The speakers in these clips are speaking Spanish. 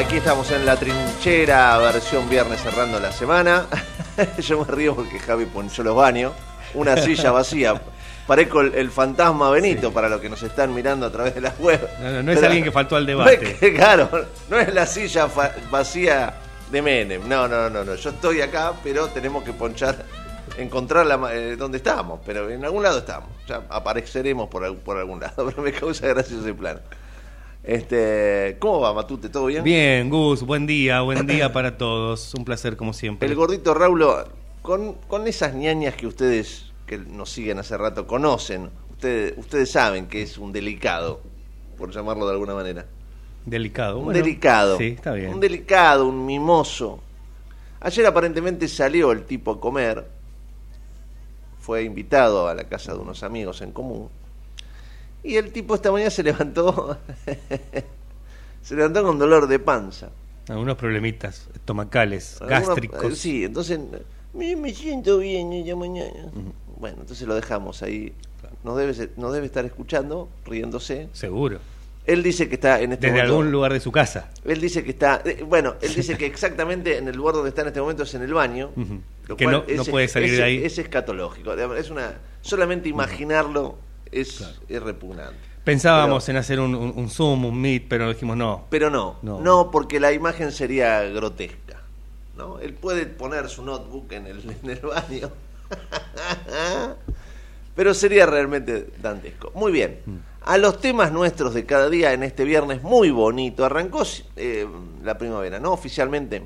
Aquí estamos en la trinchera, versión viernes cerrando la semana. Yo me río porque Javi ponchó los baños. Una silla vacía. Parezco el, fantasma Benito para los que nos están mirando a través de las web. No, no, es alguien que faltó al debate. claro, no es la silla vacía de Menem. No, no, no, no. Yo estoy acá, pero tenemos que ponchar, encontrar la, eh, donde estamos. Pero en algún lado estamos. Ya apareceremos por, por algún lado. Pero me causa gracia ese plan. Este, ¿Cómo va, Matute? ¿Todo bien? Bien, Gus, buen día, buen día para todos. Un placer, como siempre. El gordito Raulo, con, con esas ñañas que ustedes, que nos siguen hace rato, conocen, ustedes, ustedes saben que es un delicado, por llamarlo de alguna manera. Delicado, Un delicado. Sí, está bien. Un delicado, un mimoso. Ayer aparentemente salió el tipo a comer, fue invitado a la casa de unos amigos en común y el tipo esta mañana se levantó, se levantó con dolor de panza. Algunos problemitas estomacales, gástricos. Sí, entonces me, siento bien ella mañana. Bueno, entonces lo dejamos ahí. Nos debe, nos debe estar escuchando, riéndose. Seguro. Él dice que está en este Desde algún lugar de su casa. Él dice que está. Eh, bueno, él dice que exactamente en el lugar donde está en este momento es en el baño. que no, puede salir de ahí. Es escatológico. Es una. Solamente imaginarlo es, repugnante. Pensábamos en hacer un, Zoom, un Meet, pero dijimos no. Pero no, no, porque la imagen sería grotesca. ¿no? Él puede poner su notebook en el, en el baño, pero sería realmente dantesco. Muy bien, mm. a los temas nuestros de cada día en este viernes, muy bonito. Arrancó eh, la primavera, ¿no? Oficialmente.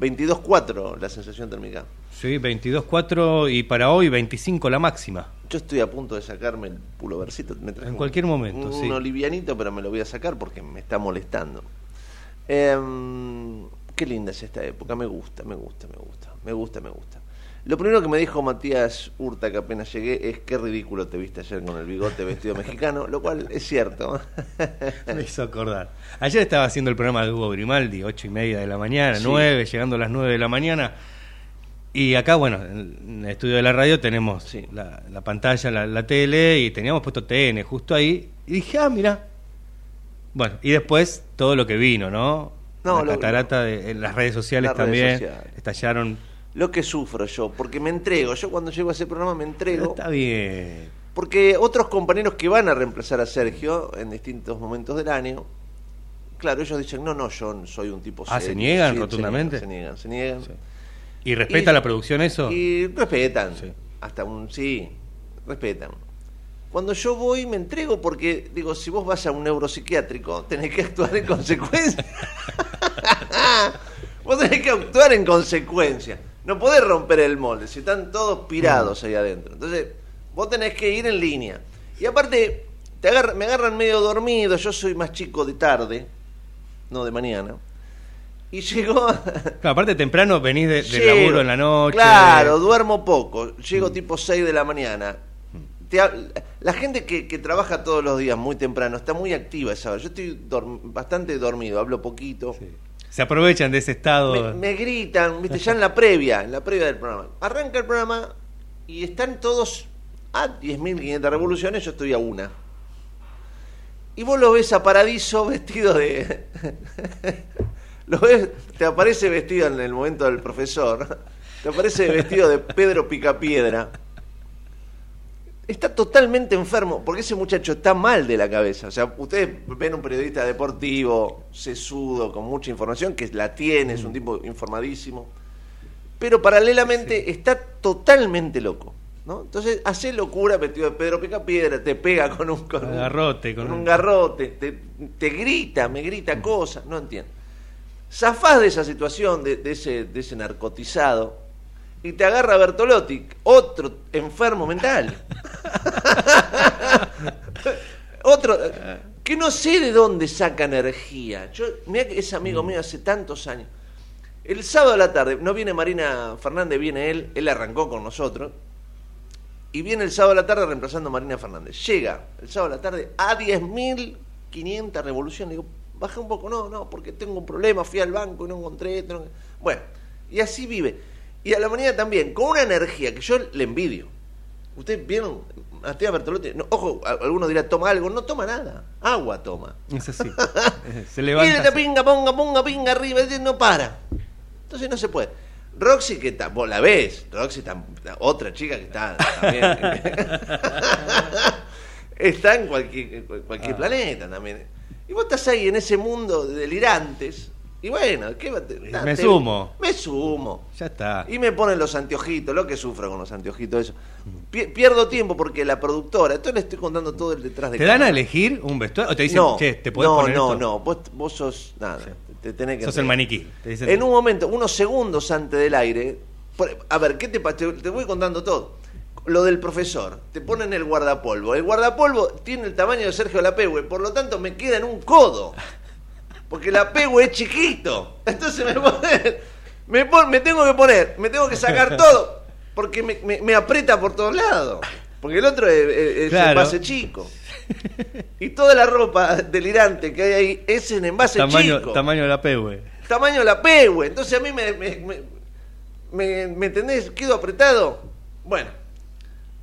22.4 la sensación térmica. Sí, 22.4 y para hoy 25 la máxima. Yo estoy a punto de sacarme el pulovercito. en cualquier momento, un, sí. Un livianito, pero me lo voy a sacar porque me está molestando. Em, qué linda es esta época, me gusta, me gusta, me gusta, me gusta, me gusta. Lo primero que me dijo Matías Hurta que apenas llegué es qué ridículo te viste ayer con el bigote vestido mexicano, lo cual es cierto. me hizo acordar. Ayer estaba haciendo el programa de Hugo Grimaldi, ocho y media de la mañana, nueve, llegando a las nueve de la mañana y acá, bueno, en el estudio de la radio tenemos la, pantalla, la, tele, y teníamos puesto TN justo ahí. Y dije, ah, mira. Bueno, y después todo lo que vino, ¿no? no la catarata de, en las redes sociales también estallaron. Lo que sufro yo, porque me entrego. Yo cuando llego a ese programa me entrego. está bien. Porque otros compañeros que van a reemplazar a Sergio en distintos momentos del año, claro, ellos dicen, no, no, yo soy un tipo Ah, ¿se niegan rotundamente? Se niegan, se niegan. ¿Y respeta la producción eso? Y respetan. Hasta un sí, respetan. Cuando yo voy me entrego porque, digo, si vos vas a un neuropsiquiátrico, tenés que actuar en consecuencia. vos tenés que actuar en consecuencia. no podés romper el molde, si están todos pirados ahí adentro. Entonces, vos tenés que ir en línea. Y aparte, te me agarran medio dormido, yo soy más chico de tarde, no de mañana. Y llegó. Claro, aparte temprano venís de, laburo en la noche. Claro, duermo poco. Llego mm. tipo 6 de la mañana. la gente que, trabaja todos los días muy temprano está muy activa esa hora. Yo estoy bastante dormido, hablo poquito. Se aprovechan de ese estado. Me, gritan, viste, ya en la previa, en la previa del programa. Arranca el programa y están todos a 10.500 revoluciones, yo estoy a una. Y vos lo ves a Paradiso vestido de... lo ves, te aparece vestido en el momento del profesor, te aparece vestido de Pedro Picapiedra. Está totalmente enfermo, porque ese muchacho está mal de la cabeza. O sea, ustedes ven un periodista deportivo, sesudo, con mucha información, que la tiene, es un tipo informadísimo, pero paralelamente está totalmente loco. ¿no? Entonces hace locura vestido de Pedro Picapiedra, te pega con un, garrote, con, un, garrote, te, te, grita, me grita cosas, no entiendo. Zafás de esa situación, de, ese, de ese narcotizado, y te agarra Bertolotti, otro enfermo mental. otro que no sé de dónde saca energía. Yo, mira que es amigo mm. mío hace tantos años. El sábado a la tarde, no viene Marina Fernández, viene él, él arrancó con nosotros y viene el sábado a la tarde reemplazando a Marina Fernández. Llega el sábado a la tarde a 10.500 revoluciones. Digo, baja un poco, no, no, porque tengo un problema, fui al banco y no encontré. Bueno, y así vive. Y a la mañana también, con una energía que yo le envidio. Ustedes vieron a Tía Bertolotti, ojo, algunos dirán, toma algo, no toma nada, agua toma. Es así. se levanta. Y pinga, ponga, ponga, pinga arriba, no para. Entonces no se puede. Roxy, que está, vos la ves, Roxy, está, otra chica que está también. está en cualquier, cualquier ah. planeta también. Y vos estás ahí en ese mundo de delirantes. Y bueno, ¿qué Me sumo. Me sumo. Ya está. Y me ponen los anteojitos, lo que sufro con los anteojitos, eso. pierdo tiempo porque la productora, entonces le estoy contando todo el detrás de ¿Te dan a elegir un vestuario? ¿O te dicen, no, che, te puedes no, poner No, no, vos, vos sos. Nada. Sos el maniquí. en un momento, unos segundos antes del aire, a ver, ¿qué te, te, voy contando todo? Lo del profesor, te ponen el guardapolvo. El guardapolvo tiene el tamaño de Sergio Lapehue, por lo tanto me queda en un codo. Porque Lapehue es chiquito. Entonces me, me, tengo que poner, me tengo que sacar todo, porque me, aprieta por todos lados. Porque el otro es, el pase chico. Y toda la ropa delirante que hay ahí es en envase tamaño, chico. Tamaño de la pegue. Tamaño de la pegue. Entonces a mí me, me, me, me, entendés? ¿Quedo apretado? Bueno,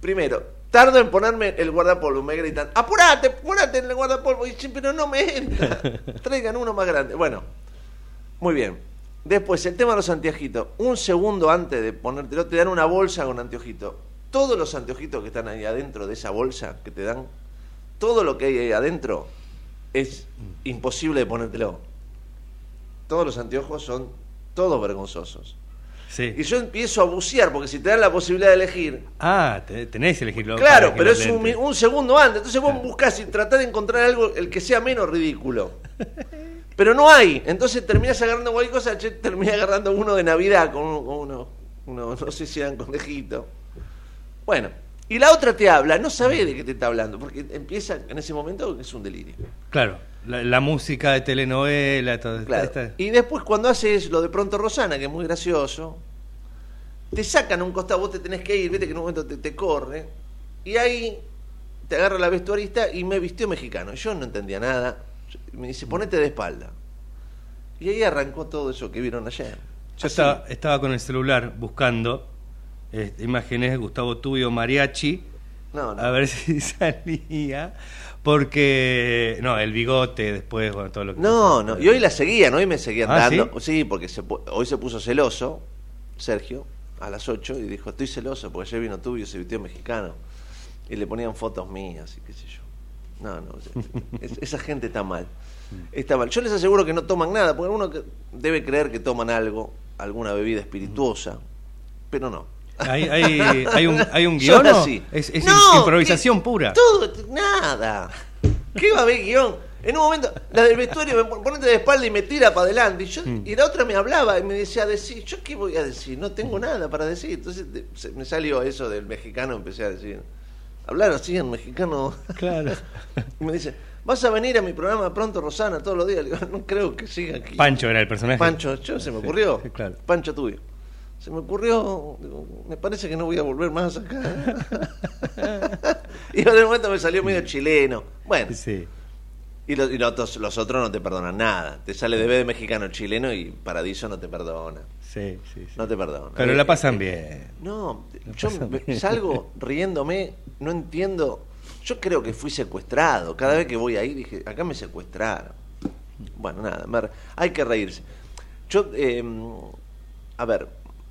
primero, tardo en ponerme el guardapolvo. Me gritan, apurate, apurate en el guardapolvo. Y pero no me entra. Traigan uno más grande. Bueno, muy bien. Después, el tema de los anteojitos. Un segundo antes de ponértelo, te dan una bolsa con anteojitos. Todos los anteojitos que están ahí adentro de esa bolsa que te dan todo lo que hay ahí adentro es imposible de ponértelo. Todos los anteojos son todos vergonzosos. Y yo empiezo a bucear, porque si te dan la posibilidad de elegir. Ah, tenés que elegirlo. Claro, pero es un, segundo antes. Entonces vos buscas y tratás de encontrar algo el que sea menos ridículo. Pero no hay. Entonces terminás agarrando cualquier cosa, terminás agarrando uno de Navidad con uno, uno, no sé si eran conejito. Bueno, y la otra te habla, no sabe de qué te está hablando, porque empieza en ese momento es un delirio. Claro, la, música de telenovela, todo claro. Y después cuando haces lo de pronto Rosana, que es muy gracioso, te sacan un costado, vos te tenés que ir, viste que en un momento te, corre, y ahí te agarra la vestuarista y me vistió mexicano. Yo no entendía nada. Me dice, ponete de espalda. Y ahí arrancó todo eso que vieron ayer. Yo estaba, estaba con el celular buscando este, imágenes de Gustavo Tubio Mariachi. A ver si salía. Porque, no, el bigote después, bueno, todo lo que. No, no, y hoy la seguían, hoy me seguían ¿Ah, dando. ¿sí? porque hoy se puso celoso, Sergio, a las 8, y dijo: Estoy celoso porque ayer vino Tubio, se vistió mexicano. Y le ponían fotos mías y qué sé yo. No, no, esa gente está mal. Está mal. Yo les aseguro que no toman nada, porque uno debe creer que toman algo, alguna bebida espirituosa, pero no ¿Hay, hay, hay, un, hay un guion? Es, improvisación pura. Todo, nada. ¿Qué va a haber guion? En un momento, la del vestuario me pone de espalda y me tira para adelante. Y, yo, Mm. y la otra me hablaba y me decía, decir, ¿yo qué voy a decir? No tengo nada para decir. Entonces se- me salió eso del mexicano, empecé a decir, hablar así en mexicano. Claro. Y me dice, ¿vas a venir a mi programa pronto, Rosana, todos los días? Le digo, no creo que siga aquí. Pancho era el personaje. Pancho, yo se me ocurrió. Sí, claro. Pancho tuyo. Se me ocurrió, digo, me parece que no voy a volver más acá. y en el momento me salió medio chileno. Bueno, Sí. y, lo- y los, otros- los otros no te perdonan nada. Te sale de B de mexicano chileno y Paradiso no te perdona. Sí, sí, sí. No te perdona. Pero Eh, la pasan eh, bien. No, La yo pasan me- bien. salgo riéndome, no entiendo. Yo creo que fui secuestrado. Cada vez que voy ahí dije, acá me secuestraron. Bueno, nada, hay que reírse. Yo, eh, a ver,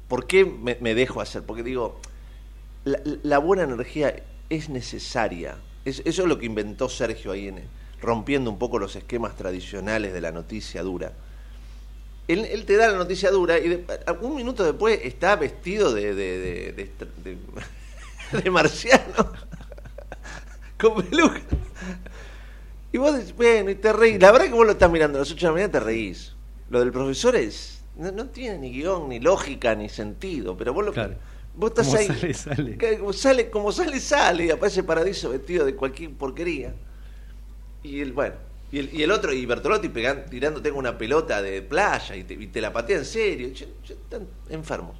¿por qué me, dejo hacer? Porque digo, la, buena energía es necesaria. Es- eso es lo que inventó Sergio ahí, en, rompiendo un poco los esquemas tradicionales de la noticia dura. Él, te da la noticia dura y de- un minuto después está vestido de, de, marciano, con peluca. Y vos decís, bueno, y te reís. La verdad que vos lo estás mirando a las 8 de la mañana te reís. Lo del profesor es. No, no tiene ni guion, ni lógica, ni sentido. Pero vos lo Claro. Vos estás Como ahí. sale, sale. que- Como sale, como sale, sale. Y aparece Paradiso vestido de cualquier porquería. Y el, bueno. Y el, y el otro, y Bertolotti pegan, tirándote con una pelota de playa y te, y te la patea en serio. Yo- yo- están enfermos.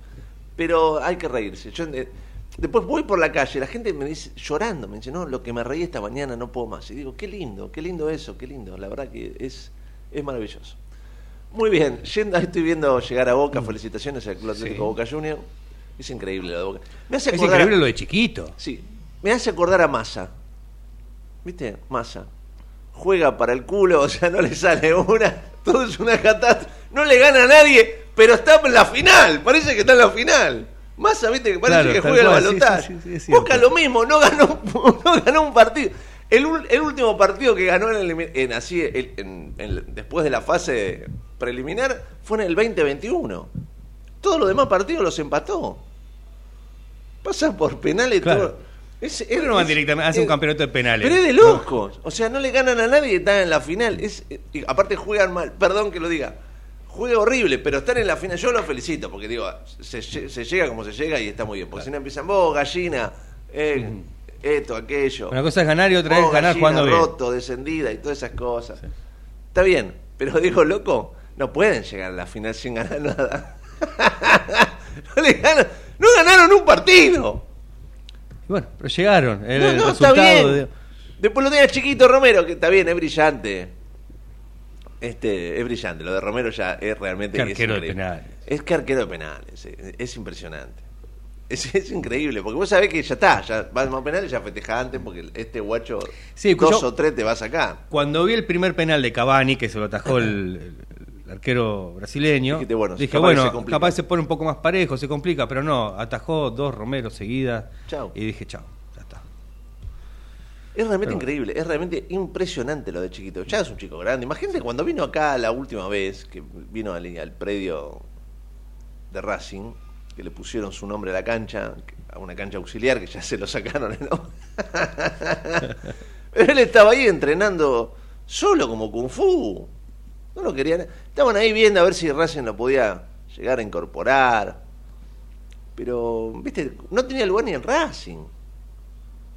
Pero hay que reírse. Yo, eh, después voy por la calle, la gente me dice, llorando, me dice, no, lo que me reí esta mañana no puedo más. Y digo, qué lindo, qué lindo eso, qué lindo. La verdad que es, es maravilloso. Muy bien, yendo, ahí estoy viendo llegar a Boca, felicitaciones al Club Atlético Mm. Sí. Boca Junior. Es increíble lo de Boca. Me hace Es acordar a- increíble lo de chiquito. Sí, me hace acordar a Massa. ¿Viste? Massa. Juega para el culo, o sea, no le sale una. Todo es una catástrofe. No le gana a nadie, pero está en la final. Parece que está en la final. Massa, viste, que parece Claro, que juega sí, balotaje. sí, es. Boca lo mismo, no ganó, no ganó un partido. El, el último partido que ganó en, el, en así, el- en- en- después de la fase preliminar fue en el 2021. Todos los demás partidos los empató. Pasa por penales Claro. todo. Es, ¿Por qué no van es- directamente? Hace un campeonato de penales. Pero es de locos. O sea, no le ganan a nadie y están en la final. Es, aparte juegan mal. Perdón que lo diga. Juega horrible, pero están en la final. Yo los felicito porque digo, se, se llega como se llega y está muy bien. Porque si no empiezan vos, gallina, eh, esto, aquello. Una cosa es ganar y otra Vos, es ganar gallina, bien. roto, descendida y todas esas cosas. Está bien, pero digo, loco, no pueden llegar a la final sin ganar nada. no, le ganan, no ganaron un partido. Y bueno, pero llegaron. No, el no, está bien. de- Después lo tiene Chiquito Romero, que está bien, es brillante. Este, es brillante. Lo de Romero ya es realmente. Qué es arquero de increíble. penales. Es que arquero de penales. Es, es impresionante. Es, es increíble, porque vos sabés que ya está, ya vas a penales, ya festejás antes, porque este guacho Sí, dos yo- o tres te va a sacar. Cuando vi el primer penal de Cavani, que se lo atajó el arquero brasileño, Dijiste, bueno, dije, capaz que se bueno, capaz se pone un poco más parejo, se complica, pero no, atajó dos Romero seguidas. Chau. Y dije, chao, ya está. Es realmente Pero- increíble, es realmente impresionante lo de Chiquito. Ya es un chico grande. Imagínate cuando vino acá la última vez, que vino al, al predio de Racing, que le pusieron su nombre a la cancha, a una cancha auxiliar, que ya se lo sacaron el nombre. Pero él estaba ahí entrenando solo como Kung Fu. No lo querían. Estaban ahí viendo a ver si Racing lo podía llegar a incorporar. Pero, viste, no tenía lugar ni en Racing.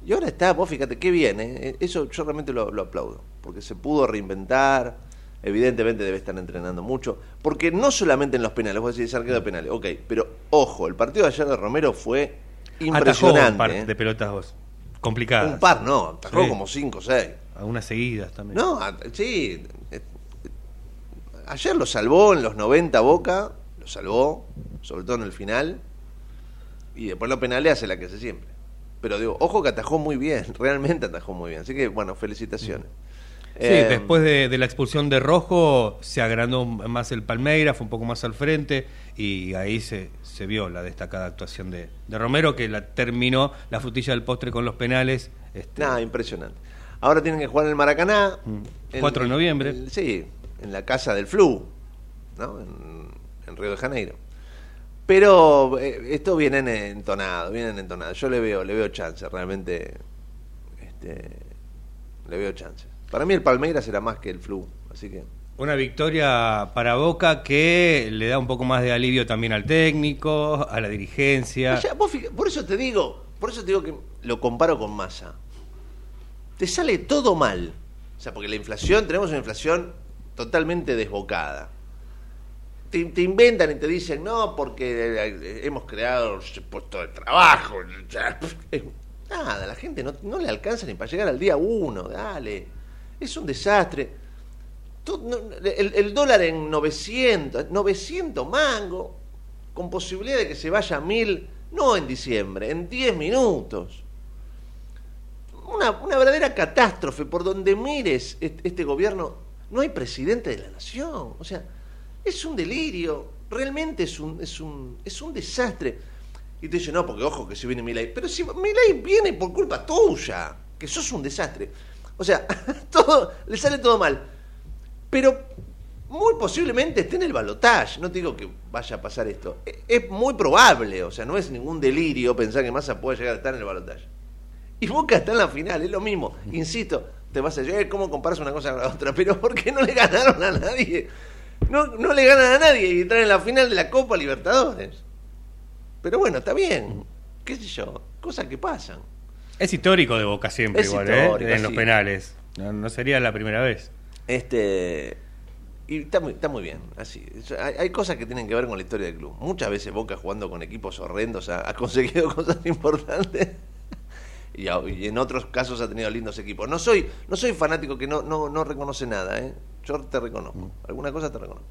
Y ahora está, vos fíjate qué bien, ¿eh? eso yo realmente lo, lo aplaudo, porque se pudo reinventar, evidentemente debe estar entrenando mucho, porque no solamente en los penales, vos decís arquero de penales, ok, pero ojo, el partido de ayer de Romero fue Atajó impresionante. un par ¿eh? de pelotas vos, complicadas. Un par, no, atajó Sí. como cinco o seis. Algunas seguidas también. No, sí, ayer lo salvó en los 90 Boca, lo salvó, sobre todo en el final, y después los penales hace la que hace siempre. Pero digo, ojo que atajó muy bien, realmente atajó muy bien. Así que, bueno, felicitaciones. Sí, Eh, después de, de la expulsión de Rojo se agrandó más el Palmeira, fue un poco más al frente y ahí se, se vio la destacada actuación de, de Romero que la terminó la frutilla del postre con los penales. Este, Nada, impresionante. Ahora tienen que jugar en el Maracaná. Mm. en- 4 de noviembre. sí, en la casa del Flu, ¿no? En, en Río de Janeiro. Pero eh, esto vienen entonados, vienen entonados. Yo le veo, le veo chance, realmente. Este, le veo chance. Para mí el Palmeiras era más que el Flu, así que... Una victoria para Boca que le da un poco más de alivio también al técnico, a la dirigencia. por eso te digo, por eso te digo que lo comparo con Massa. Te sale todo mal. O sea, porque la inflación, tenemos una inflación totalmente desbocada. Te, inventan y te dicen, no, porque eh, hemos creado puestos de trabajo. Nada, la gente no, no le alcanza ni para llegar al día uno, dale. Es un desastre el, dólar en 900, 900 mango, con posibilidad de que se vaya a mil, no en diciembre, en 10 minutos. Una, una verdadera catástrofe por donde mires este, gobierno. No hay presidente de la nación. O sea, es un delirio. Realmente es un, es un, es un desastre. Y te dice, no, porque ojo que se viene Milay. Pero si Milay viene por culpa tuya, que sos un desastre. O sea, todo, le sale todo mal pero muy posiblemente esté en el balotaje. No te digo que vaya a pasar esto. E, es muy probable, o sea, no es ningún delirio pensar que Massa puede llegar a estar en el balotaje. Y Boca está en la final, es lo mismo. Insisto, te vas a decir, eh, ¿cómo comparas una cosa con la otra? Pero ¿por qué no le ganaron a nadie? No, no le ganan a nadie y están en la final de la Copa Libertadores. Pero bueno, está bien. ¿Qué sé yo? Cosas que pasan. Es histórico de Boca siempre, igual, ¿eh? En los penales. no sería la primera vez. Este, y está muy, está muy bien, así. Hay, cosas que tienen que ver con la historia del club. Muchas veces Boca jugando con equipos horrendos ha, conseguido cosas importantes. Y, en otros casos ha tenido lindos equipos. No soy, no soy fanático que no, no, no reconoce nada, ¿eh? Yo te reconozco. Mm. Alguna cosa te reconozco.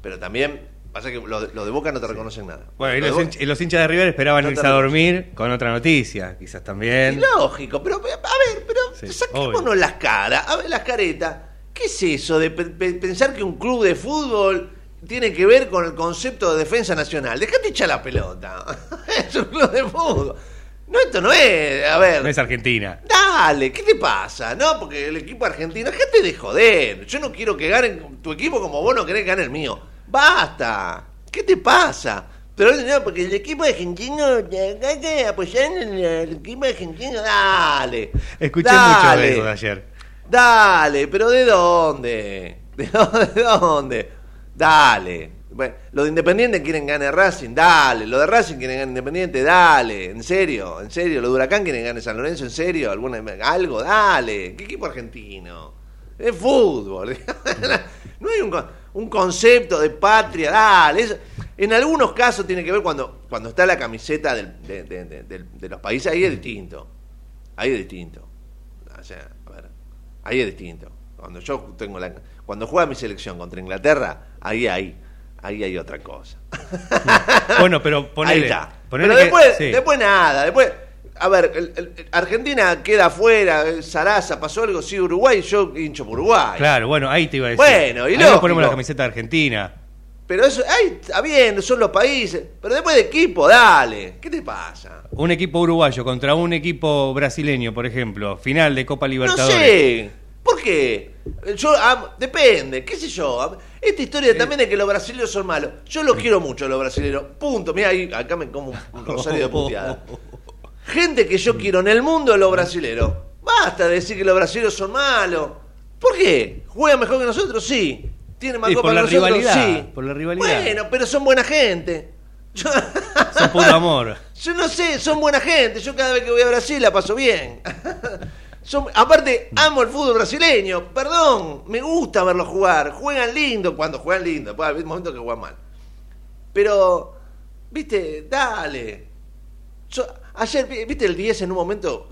Pero también pasa que los de Boca no te reconocen nada. Bueno, y los, hinchas de River esperaban irse a dormir con otra noticia, quizás también. lógico, pero a ver, pero saquémonos las caras, a ver las caretas ¿Qué es eso de pensar que un club de fútbol tiene que ver con el concepto de defensa nacional? Dejate echar la pelota. es un club de fútbol. No, esto no es, a ver. No es Argentina. Dale, ¿qué te pasa? No, porque el equipo argentino, gente de joder. Yo no quiero que gane tu equipo como vos no querés que gane el mío. Basta. ¿Qué te pasa? Pero no, porque el equipo argentino, apoyar el equipo argentino, dale. Escuché mucho de eso de ayer. Dale, pero ¿de dónde? ¿De dónde? ¿De dónde? Dale. Bueno, los de Independiente quieren ganar Racing, dale. Los de Racing quieren ganar Independiente, dale. En serio, en serio. Los de Huracán quieren ganar San Lorenzo, en serio. ¿Alguna, algo, dale. ¿Qué equipo argentino? Es fútbol. no hay un, concepto de patria, dale. en algunos casos tiene que ver cuando, cuando está la camiseta de, de los países, ahí es distinto. Ahí es distinto. O sea, Ahí es distinto. Cuando yo tengo la, cuando juega mi selección contra Inglaterra, ahí hay, ahí hay otra cosa. bueno, pero ponele, ahí está. pero después, después nada, después a ver, Argentina queda afuera, Sarasa, pasó algo, sí, Uruguay, yo hincho por Uruguay. Claro, bueno, ahí te iba a decir. Bueno, y luego ponemos la camiseta de Argentina. Pero eso, ahí está bien, son los países. Pero después de equipo, dale. ¿Qué te pasa? Un equipo uruguayo contra un equipo brasileño, por ejemplo. Final de Copa Libertadores. No sé. ¿Por qué? Yo, depende, qué sé yo. Esta historia también de que los brasileños son malos. Yo los quiero mucho, los brasileños. Punto. Mira, acá me como un rosario de puteada. Gente que yo quiero en el mundo, los brasileños. Basta de decir que los brasileños son malos. ¿Por qué? ¿Juegan mejor que nosotros? Sí. ¿Tienen más copa por la nosotros? Rivalidad, sí. Por la rivalidad. Bueno, pero son buena gente. son puro amor. Yo no sé, son buena gente. Yo cada vez que voy a Brasil la paso bien aparte, amo el fútbol brasileño. Perdón, me gusta verlos jugar. Juegan lindo cuando juegan lindo. Después hay momentos que juegan mal. Pero, viste, dale. ayer, viste el 10 en un momento.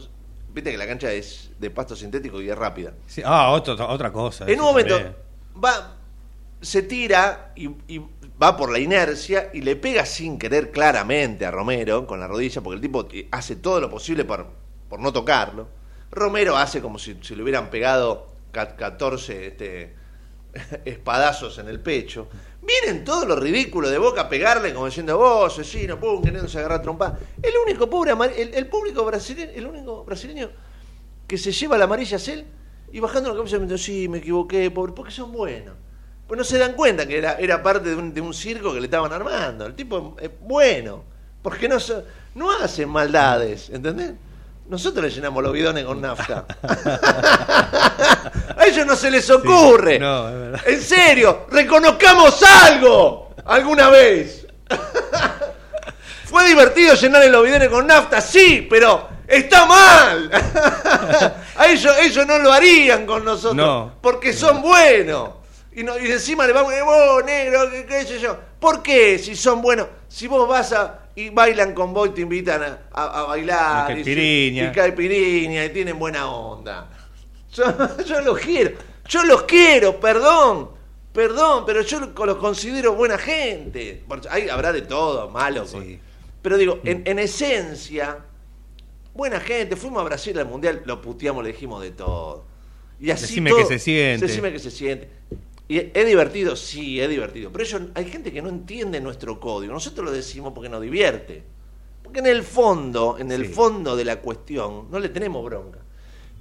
Viste que la cancha es de pasto sintético y es rápida. ah, otra cosa. En un momento va, se tira y, y, va por la inercia y le pega sin querer claramente a Romero con la rodilla, porque el tipo hace todo lo posible por, por no tocarlo. Romero hace como si, le hubieran pegado 14 este, espadazos en el pecho. Vienen todos los ridículos de Boca a pegarle como diciendo vos, asesino, pum, queriéndose agarrar trompa. El único pobre el, el, público brasileño, el único brasileño que se lleva la amarilla es él y bajando la cabeza me sí, me equivoqué, pobre, porque son buenos. Pues no se dan cuenta que era, era parte de un, de un circo que le estaban armando. El tipo es bueno, porque no, no hacen maldades, ¿entendés? Nosotros le llenamos los bidones con nafta. a ellos no se les ocurre. Sí, no, es verdad. En serio, reconozcamos algo alguna vez. Fue divertido llenar los bidones con nafta, sí, pero está mal. a ellos, ellos no lo harían con nosotros. No. Porque son buenos. Y, no- y encima le vamos, vos, negro, qué, qué sé yo. ¿Por qué si son buenos? Si vos vas a y bailan con vos y te invitan a, a- a bailar. Y y, caipiriña. y caipiriña, y tienen buena onda. Yo, yo los quiero. Yo los quiero, perdón. Perdón, pero yo lo- los considero buena gente. Hay, habrá de todo, malo. Sí. Pero digo, en, en esencia, buena gente. Fuimos a Brasil al Mundial, lo puteamos, le dijimos de todo. Y así Decime todo- que se siente. Decime que se siente. Y es divertido, sí, es divertido. Pero ellos, hay gente que no entiende nuestro código. Nosotros lo decimos porque nos divierte. Porque en el fondo, en el Sí. fondo de la cuestión, no le tenemos bronca.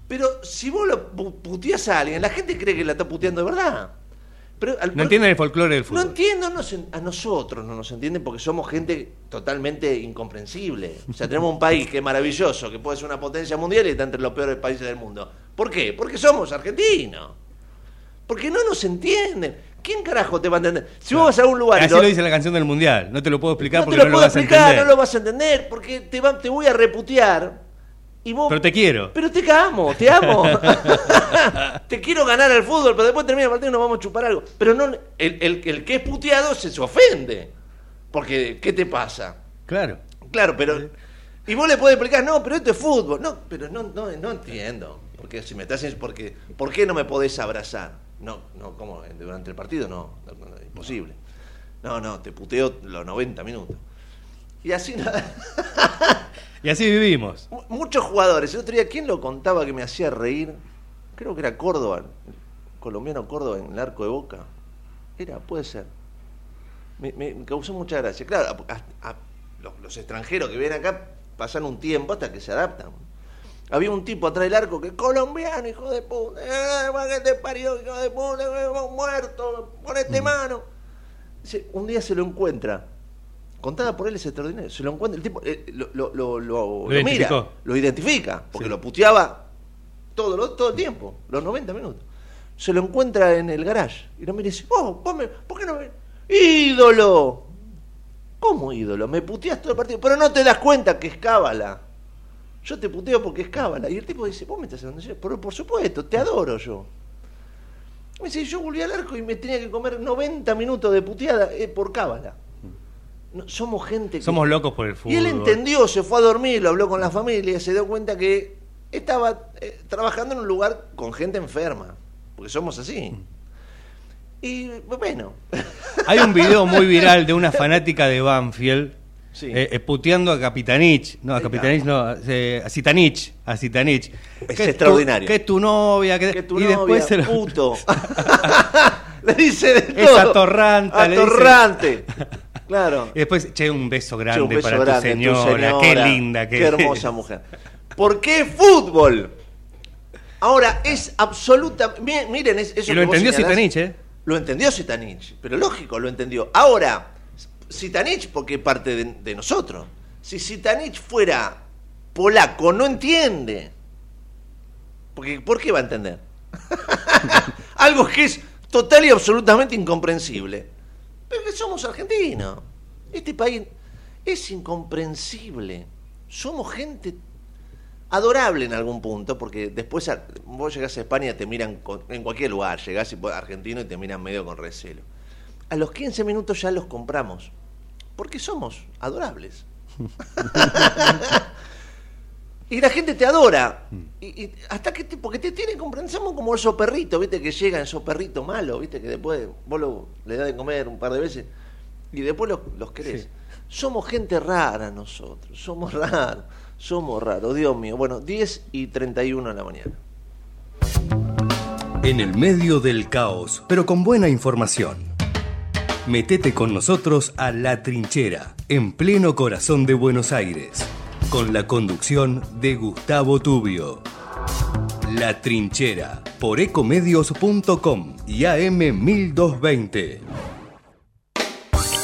Pero si vos lo pu- puteás a alguien, la gente cree que la está puteando de verdad. Pero al- No entienden el folclore del no fútbol. no se- a nosotros no nos entienden porque somos gente totalmente incomprensible. O sea, tenemos un país que es maravilloso, que puede ser una potencia mundial y está entre los peores países del mundo. ¿Por qué? Porque somos argentinos. Porque no nos entienden. ¿Quién carajo te va a entender? Si vos vas a un lugar Así lo- lo dice la canción del mundial. No te lo puedo explicar no te porque lo no lo puedo vas a explicar, entender. no lo vas a entender, porque te, va- te voy a reputear y vos... Pero te quiero. Pero te amo, te amo. te quiero ganar al fútbol, pero después termina el partido y nos vamos a chupar algo. Pero no, el, el- el que es puteado se, se ofende. Porque, ¿qué te pasa? Claro. Claro, pero. Y vos le podés explicar, no, pero esto es fútbol. No, pero no, no, no entiendo. Porque si me estás porque, ¿por qué no me podés abrazar? No, no, ¿cómo? Durante el partido no, no, no, imposible. No, no, te puteo los 90 minutos. Y así nada. Y así vivimos. Mu- Muchos jugadores. El otro día, ¿quién lo contaba que me hacía reír? Creo que era Córdoba, el colombiano Córdoba en el arco de boca. Era, puede ser. Me, me- me causó mucha gracia. Claro, a- a- los, los extranjeros que vienen acá pasan un tiempo hasta que se adaptan. Había un tipo atrás del arco que, colombiano, hijo de puta, eh, que te parió, hijo de puta, eh, muerto, ponete mano. Dice, un día se lo encuentra. Contada por él es extraordinario. Se lo encuentra, el tipo eh, lo, lo, lo, lo- mira, lo identifica, porque Sí. lo puteaba todo, lo- todo el tiempo, los 90 minutos. Se lo encuentra en el garage y lo mira y dice, oh, vos me- ¿por qué no me... ¡Ídolo! ¿Cómo ídolo? Me puteas todo el partido, pero no te das cuenta que es cábala. Yo te puteo porque es cábala. Y el tipo dice, vos me estás hablando en serio?". Pero por supuesto, te adoro yo. Me dice, yo volví al arco y me tenía que comer 90 minutos de puteada eh, por cábala. No, somos gente que... Somos locos por el fútbol. Y él entendió, se fue a dormir, lo habló con la familia, se dio cuenta que estaba eh, trabajando en un lugar con gente enferma, porque somos así. Y bueno, Hay un video muy viral de una fanática de Banfield Sí. eh, eh, puteando a Capitanich. No, a Capitanich no, eh, a Zitanich. A Zitanich. Es extraordinario. Tu, que es tu novia. Que, tu y novia, después se lo- puto. le dice de Es todo. atorrante, le dice. Atorrante. Claro. y después, che, un beso grande Che, un beso para grande, tu, tu señora. Qué linda que Qué hermosa mujer. ¿Por qué fútbol? Ahora, es absoluta. mi- Miren, es, eso Y lo que entendió Zitanich, ¿eh? Lo entendió Zitanich, pero lógico, lo entendió. Ahora, Zitanich, porque es parte de, nosotros. Si Zitanich fuera polaco, no entiende. Porque, ¿Por qué va a entender? Algo que es total y absolutamente incomprensible. Pero que somos argentinos. Este país es incomprensible. Somos gente adorable en algún punto, porque después a- vos llegás a España, te miran en cualquier lugar, llegás y vos- argentino y te miran medio con recelo. A los 15 minutos ya los compramos, porque somos adorables. y la gente te adora. Y, y hasta que te, porque te tienen comprensión como esos perritos, viste, que llegan esos perritos malos, viste, que después vos lo- le das de comer un par de veces y después los, los querés. Sí. Somos gente rara nosotros, somos raros, somos raros, Dios mío. Bueno, 10 y 31 de la mañana. En el medio del caos, pero con buena información. Metete con nosotros a La Trinchera, en pleno corazón de Buenos Aires, con la conducción de Gustavo Tubio. La Trinchera, por ecomedios.com y AM1220.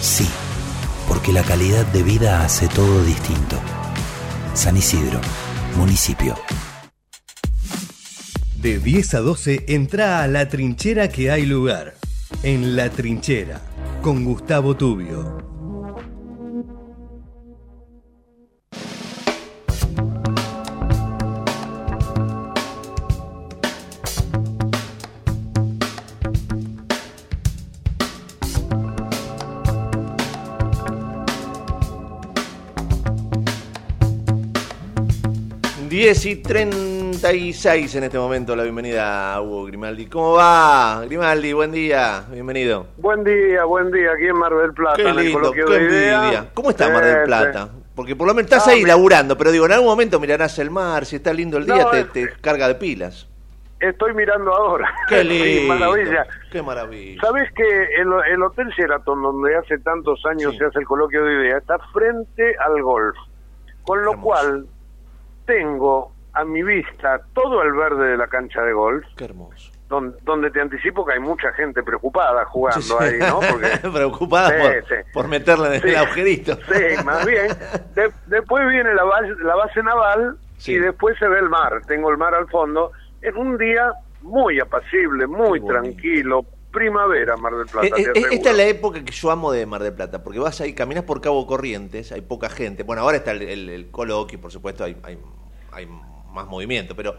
Sí porque la calidad de vida hace todo distinto. San Isidro, municipio. De 10 a 12 entra a la trinchera que hay lugar. En la trinchera, con Gustavo Tubio. 10 y 36 en este momento, la bienvenida a Hugo Grimaldi. ¿Cómo va? Grimaldi, buen día, bienvenido. Buen día, buen día, aquí en Mar del Plata. Qué lindo, qué envidia. ¿Cómo está Mar del Plata? Porque por lo menos estás ahí laburando, pero digo, en algún momento mirarás el mar, si está lindo el día, te, carga de pilas. Estoy mirando ahora. Qué lindo. maravilla. Qué maravilla. ¿Sabes que el, Hotel Sheraton, donde hace tantos años se hace el coloquio de ideas, está frente al golf? Con lo cual tengo a mi vista todo el verde de la cancha de golf. Qué hermoso. Donde, te anticipo que hay mucha gente preocupada jugando ahí, ¿no? preocupada por, meterle en el agujerito. Sí, más bien. después viene la base, la base naval y después se ve el mar. Tengo el mar al fondo. Es un día muy apacible, muy tranquilo, primavera Mar del Plata. Eh, eh, esta es la época que yo amo de Mar del Plata, porque vas ahí, caminas por Cabo Corrientes, hay poca gente. Bueno, ahora está el, el, coloquio, por supuesto, hay, hay, hay más movimiento, pero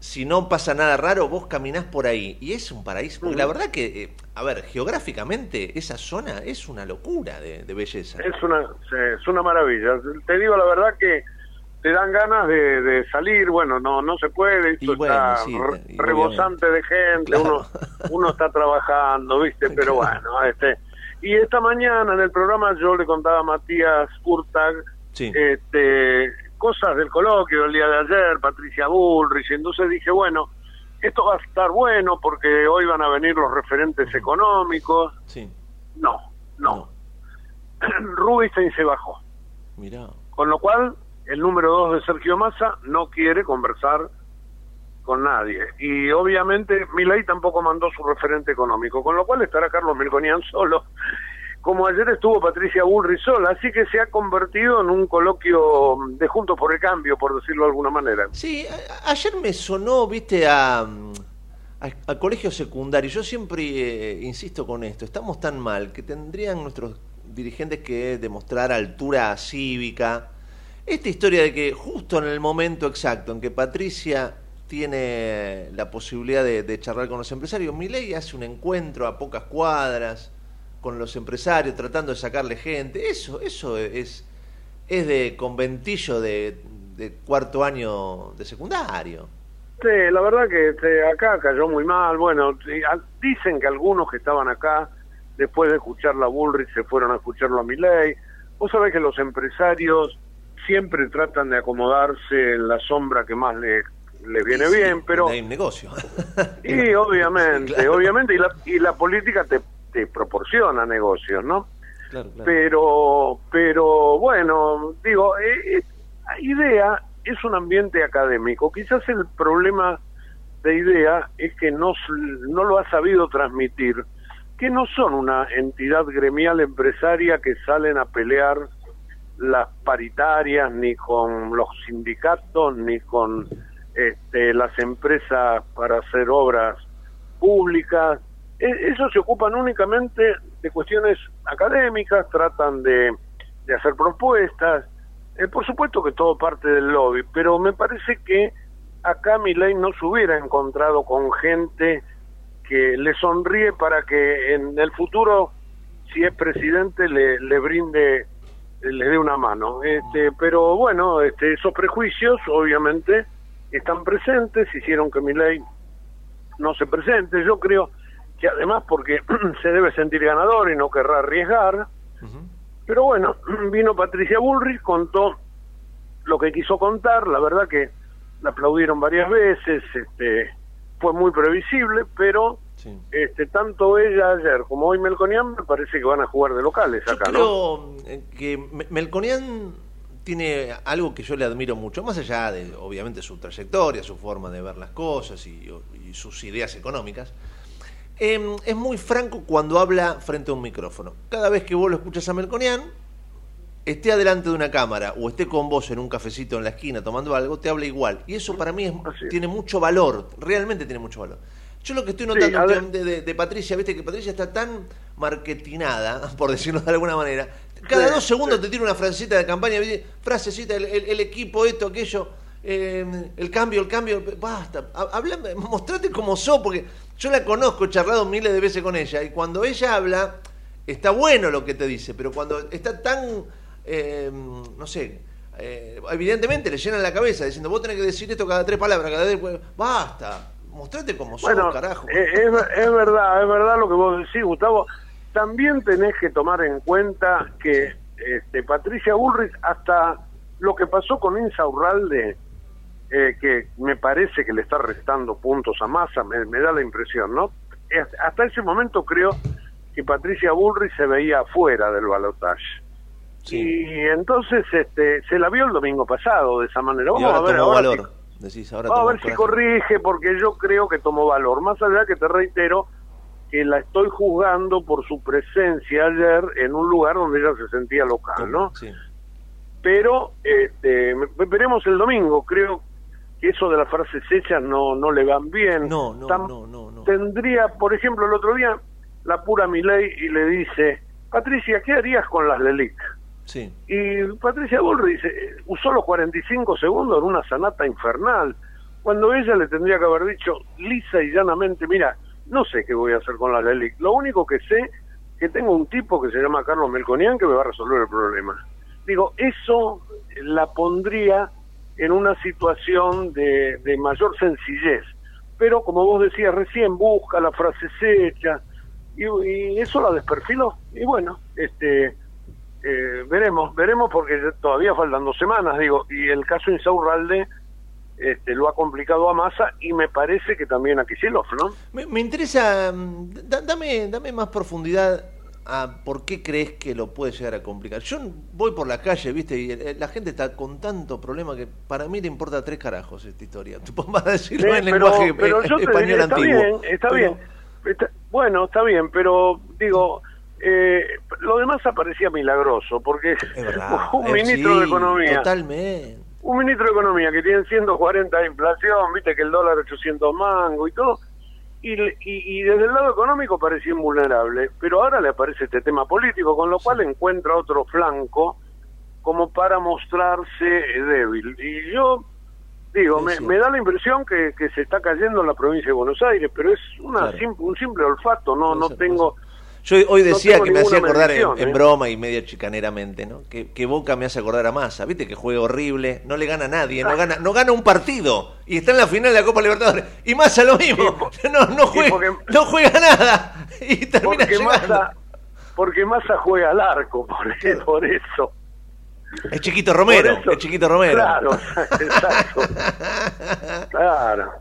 si no pasa nada raro, vos caminás por ahí y es un paraíso. Porque la verdad que, eh, a ver, geográficamente esa zona es una locura de, belleza. Es una, es una maravilla. Te digo la verdad que te dan ganas de, salir, bueno, no no se puede, esto está rebosante de gente, uno, uno está trabajando, ¿viste? Pero bueno, este y esta mañana en el programa yo le contaba a Matías Urtag este cosas del coloquio del día de ayer, Patricia Bullrich, entonces dije, bueno, esto va a estar bueno porque hoy van a venir los referentes económicos. Sí. No, no. Rubinstein se bajó. Mira. Con lo cual, el número dos de Sergio Massa no quiere conversar con nadie. Y obviamente Milei tampoco mandó su referente económico, con lo cual estará Carlos Melconian solo como ayer estuvo Patricia Bullrich sola, así que se ha convertido en un coloquio de Juntos por el Cambio, por decirlo de alguna manera. Sí, ayer me sonó, viste, a, al colegio secundario. Yo siempre eh, insisto con esto, estamos tan mal que tendrían nuestros dirigentes que demostrar altura cívica. Esta historia de que justo en el momento exacto en que Patricia tiene la posibilidad de, de charlar con los empresarios, Milei hace un encuentro a pocas cuadras con los empresarios, tratando de sacarle gente. Eso, eso es, es de conventillo de, de cuarto año de secundario. Sí, la verdad que este, acá cayó muy mal. Bueno, dicen que algunos que estaban acá, después de escuchar la Bullrich, se fueron a escucharlo a Miley. Vos sabés que los empresarios siempre tratan de acomodarse en la sombra que más les le viene bien, pero... Hay un negocio. y obviamente, obviamente, y la, y la política te te proporciona negocios, ¿no? Pero, pero bueno, digo, eh, idea es un ambiente académico. Quizás el problema de idea es que no, no lo ha sabido transmitir, que no son una entidad gremial empresaria que salen a pelear las paritarias, ni con los sindicatos, ni con este, las empresas para hacer obras públicas, e, Esos se ocupan únicamente de cuestiones académicas, tratan de, hacer propuestas. Eh, por supuesto que todo parte del lobby, pero me parece que acá Milei no se hubiera encontrado con gente que le sonríe para que en el futuro, si es presidente, le, le brinde, le dé una mano. Este, pero bueno, este, esos prejuicios obviamente están presentes, hicieron que Milei no se presente. Yo creo que además porque se debe sentir ganador y no querrá arriesgar. Pero bueno, vino Patricia Bullrich, contó lo que quiso contar, la verdad que la aplaudieron varias veces, este, fue muy previsible, pero este, tanto ella ayer como hoy Melconian me parece que van a jugar de locales acá, yo creo eh, que Melconian tiene algo que yo le admiro mucho, más allá de obviamente su trayectoria, su forma de ver las cosas y sus ideas económicas Em, es muy franco cuando habla frente a un micrófono. Cada vez que vos lo escuchas a Melconian, esté adelante de una cámara o esté con vos en un cafecito en la esquina tomando algo, te habla igual. Y eso para mí tiene mucho valor, realmente tiene mucho valor. Yo lo que estoy notando de, Patricia, viste que Patricia está tan marketinada, por decirlo de alguna manera. Cada dos segundos te tira una frasecita de campaña, frasecita, el, el equipo, esto, aquello eh, el cambio, el cambio, basta, habla, mostrate como sos, porque yo la conozco, he charlado miles de veces con ella, y cuando ella habla, está bueno lo que te dice, pero cuando está tan, eh, no sé, eh, evidentemente le llenan la cabeza diciendo, vos tenés que decir esto cada tres palabras, cada vez, basta, mostrate como sos, carajo. Es, es verdad, es verdad lo que vos decís, Gustavo. También tenés que tomar en cuenta que este, Patricia Bullrich, hasta lo que pasó con Insa Urralde, eh, que me parece que le está restando puntos a Massa, me, da la impresión, ¿no? Hasta ese momento creo que Patricia Bullrich se veía fuera del balotaje. Y entonces este, se la vio el domingo pasado de esa manera. Vamos a ver ahora vamos a ver si corrige, porque yo creo que tomó valor. Más allá que te reitero que la estoy juzgando por su presencia ayer en un lugar donde ella se sentía local, ¿no? Sí. Pero este, veremos el domingo. Creo eso de las frases hechas no, no le van bien. No, no, no, no, Tendría, por ejemplo, el otro día la pura Milei y le dice, Patricia, ¿qué harías con las LELIC? Sí. Y Patricia Bullrich dice, usó los 45 segundos en una sanata infernal, cuando ella le tendría que haber dicho lisa y llanamente, mira, no sé qué voy a hacer con las LELIC, lo único que sé que tengo un tipo que se llama Carlos Melconian que me va a resolver el problema. Digo, eso la pondría en una situación de, de mayor sencillez. Pero como vos decías recién, busca la frase hecha y, y eso la desperfiló. Y bueno, este eh, veremos, veremos porque todavía faltan dos semanas, digo, y el caso Insaurralde este, lo ha complicado a Massa y me parece que también a Kicillof, ¿no? Me, me interesa, mm, da- dame, dame más profundidad a por qué crees que lo puede llegar a complicar. Yo voy por la calle, viste, y eh, la gente está con tanto problema que para mí le importa tres carajos esta historia. Tú vas a decirlo Sí, en pero, lenguaje pero eh, yo español diría, está antiguo. bien, está Pero- bien. Está- bueno, está bien, pero digo, eh, lo demás aparecía milagroso, porque un Eh, ministro sí, de Economía, Totalmente. un ministro de Economía que tiene 140 de inflación, viste que el dólar 800 mango y todo, y, y, y desde el lado económico parecía invulnerable, pero ahora le aparece este tema político, con lo cual encuentra otro flanco como para mostrarse eh, débil. Y yo digo, me, me da la impresión que, que se está cayendo en la provincia de Buenos Aires, pero es una Claro. sim- un simple olfato, no, no tengo... Yo hoy decía que me hacía acordar en, ¿eh? broma y medio chicaneramente, ¿no? Que, que Boca me hace acordar a Massa, ¿viste? Que juega horrible, no le gana a nadie, no gana, no gana un partido y está en la final de la Copa Libertadores. Y Massa lo mismo, no, no, juega, no juega nada y termina Porque. Massa, porque Massa juega al arco, por, por eso. Es Chiquito Romero, eso- es Chiquito Romero. Claro, exacto. claro.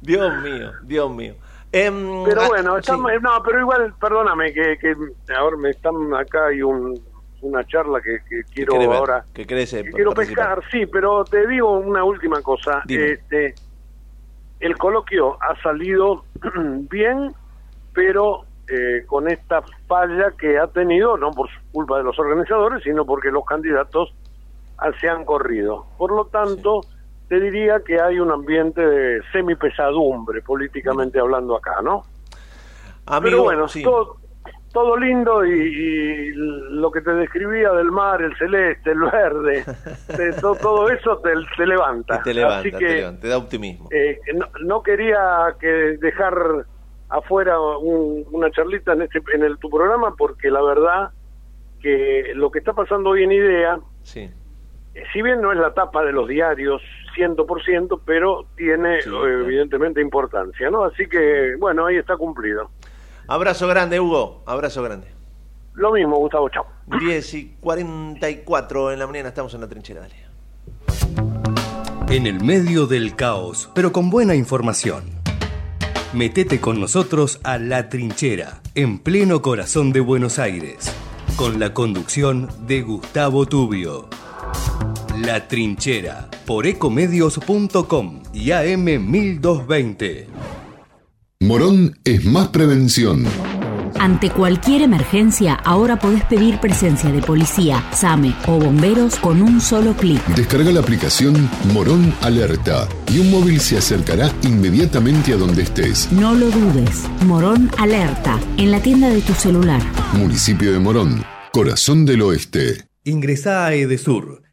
Dios mío, Dios mío. Em, Pero ah, bueno, sí. estamos- no, pero igual, perdóname, que, que ahora me están acá, hay un, una charla que, que quiero ver? ahora, que querés, eh, que quiero participar. pescar, sí, pero te digo una última cosa. Dime. Este, el coloquio ha salido bien, pero eh, con esta falla que ha tenido, no por culpa de los organizadores, sino porque los candidatos ah, se han corrido. Por lo tanto, te diría que hay un ambiente de semipesadumbre, políticamente hablando acá, ¿no? Amigo, Pero bueno, sí. todo, todo lindo y, y lo que te describía del mar, el celeste, el verde, de to- todo eso te, te levanta. Te levanta, Así te que levanta, te da optimismo. eh, no, no quería que dejar afuera un- una charlita en, este, en el, tu programa porque la verdad que lo que está pasando hoy en IDEA, Sí. si bien no es la tapa de los diarios 100%, pero tiene Sí, eh, evidentemente importancia, ¿no? Así que, bueno, ahí está cumplido. Abrazo grande, Hugo. Abrazo grande. Lo mismo, Gustavo, chao. 10 y 44 en la mañana estamos en la trinchera, dale. En el medio del caos, pero con buena información. Metete con nosotros a La Trinchera, en pleno corazón de Buenos Aires, con la conducción de Gustavo Tubio. La Trinchera, por ecomedios.com y AM 1220. Morón es más prevención. Ante cualquier emergencia, ahora podés pedir presencia de policía, SAME o bomberos con un solo clic. Descarga la aplicación Morón Alerta y un móvil se acercará inmediatamente a donde estés. No lo dudes. Morón Alerta, en la tienda de tu celular. Municipio de Morón, corazón del oeste. Ingresá a Edesur,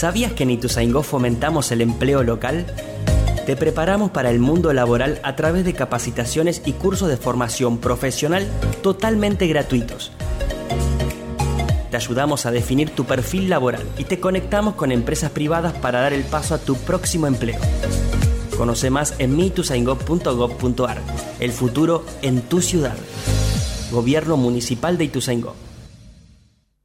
¿Sabías que en Ituzaingó fomentamos el empleo local? Te preparamos para el mundo laboral a través de capacitaciones y cursos de formación profesional totalmente gratuitos. Te ayudamos a definir tu perfil laboral y te conectamos con empresas privadas para dar el paso a tu próximo empleo. Conoce más en mituzaingó.gov.ar. El futuro en tu ciudad. Gobierno Municipal de Ituzaingó.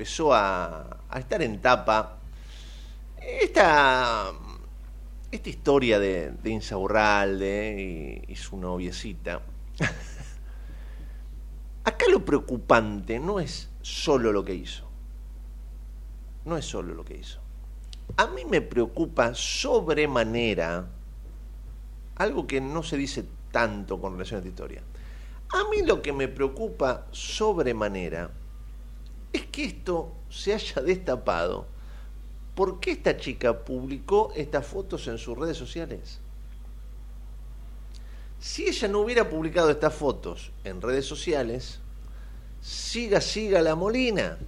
Empezó a, a estar en tapa, esta, esta historia de, de Insaurralde y, y su noviecita. Acá lo preocupante no es solo lo que hizo. No es solo lo que hizo. A mí me preocupa sobremanera algo que no se dice tanto con relación a esta historia. A mí lo que me preocupa sobremanera es que esto se haya destapado porque esta chica publicó estas fotos en sus redes sociales. Si ella no hubiera publicado estas fotos en redes sociales, siga, siga la molina.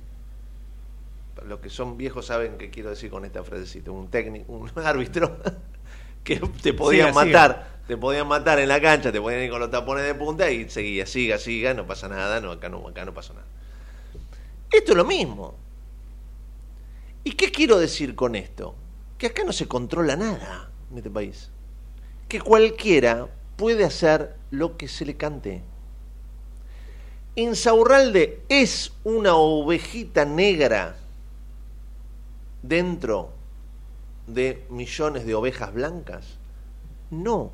Para los que son viejos saben qué quiero decir con esta frasecita. Un técnico, un árbitro que te podían Siga, matar, te podían matar en la cancha, te podían ir con los tapones de punta y seguía, siga, siga, no pasa nada, no, acá no, acá no pasó nada. Esto es lo mismo. ¿Y qué quiero decir con esto? Que acá no se controla nada en este país. Que cualquiera puede hacer lo que se le cante. Insaurralde es una ovejita negra dentro de millones de ovejas blancas? No.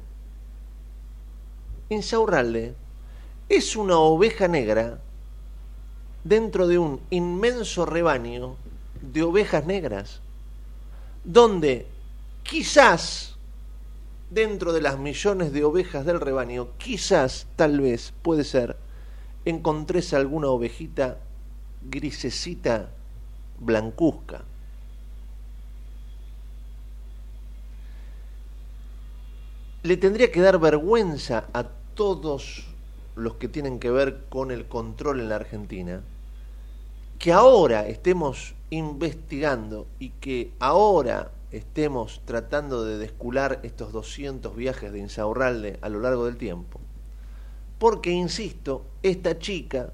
Insaurralde es una oveja negra dentro de un inmenso rebaño de ovejas negras, donde quizás dentro de las millones de ovejas del rebaño, quizás, tal vez, puede ser, encontrés alguna ovejita grisecita blancuzca. Le tendría que dar vergüenza a todos los que tienen que ver con el control en la Argentina, que ahora estemos investigando y que ahora estemos tratando de descular estos 200 viajes de Insaurralde a lo largo del tiempo. Porque, insisto, esta chica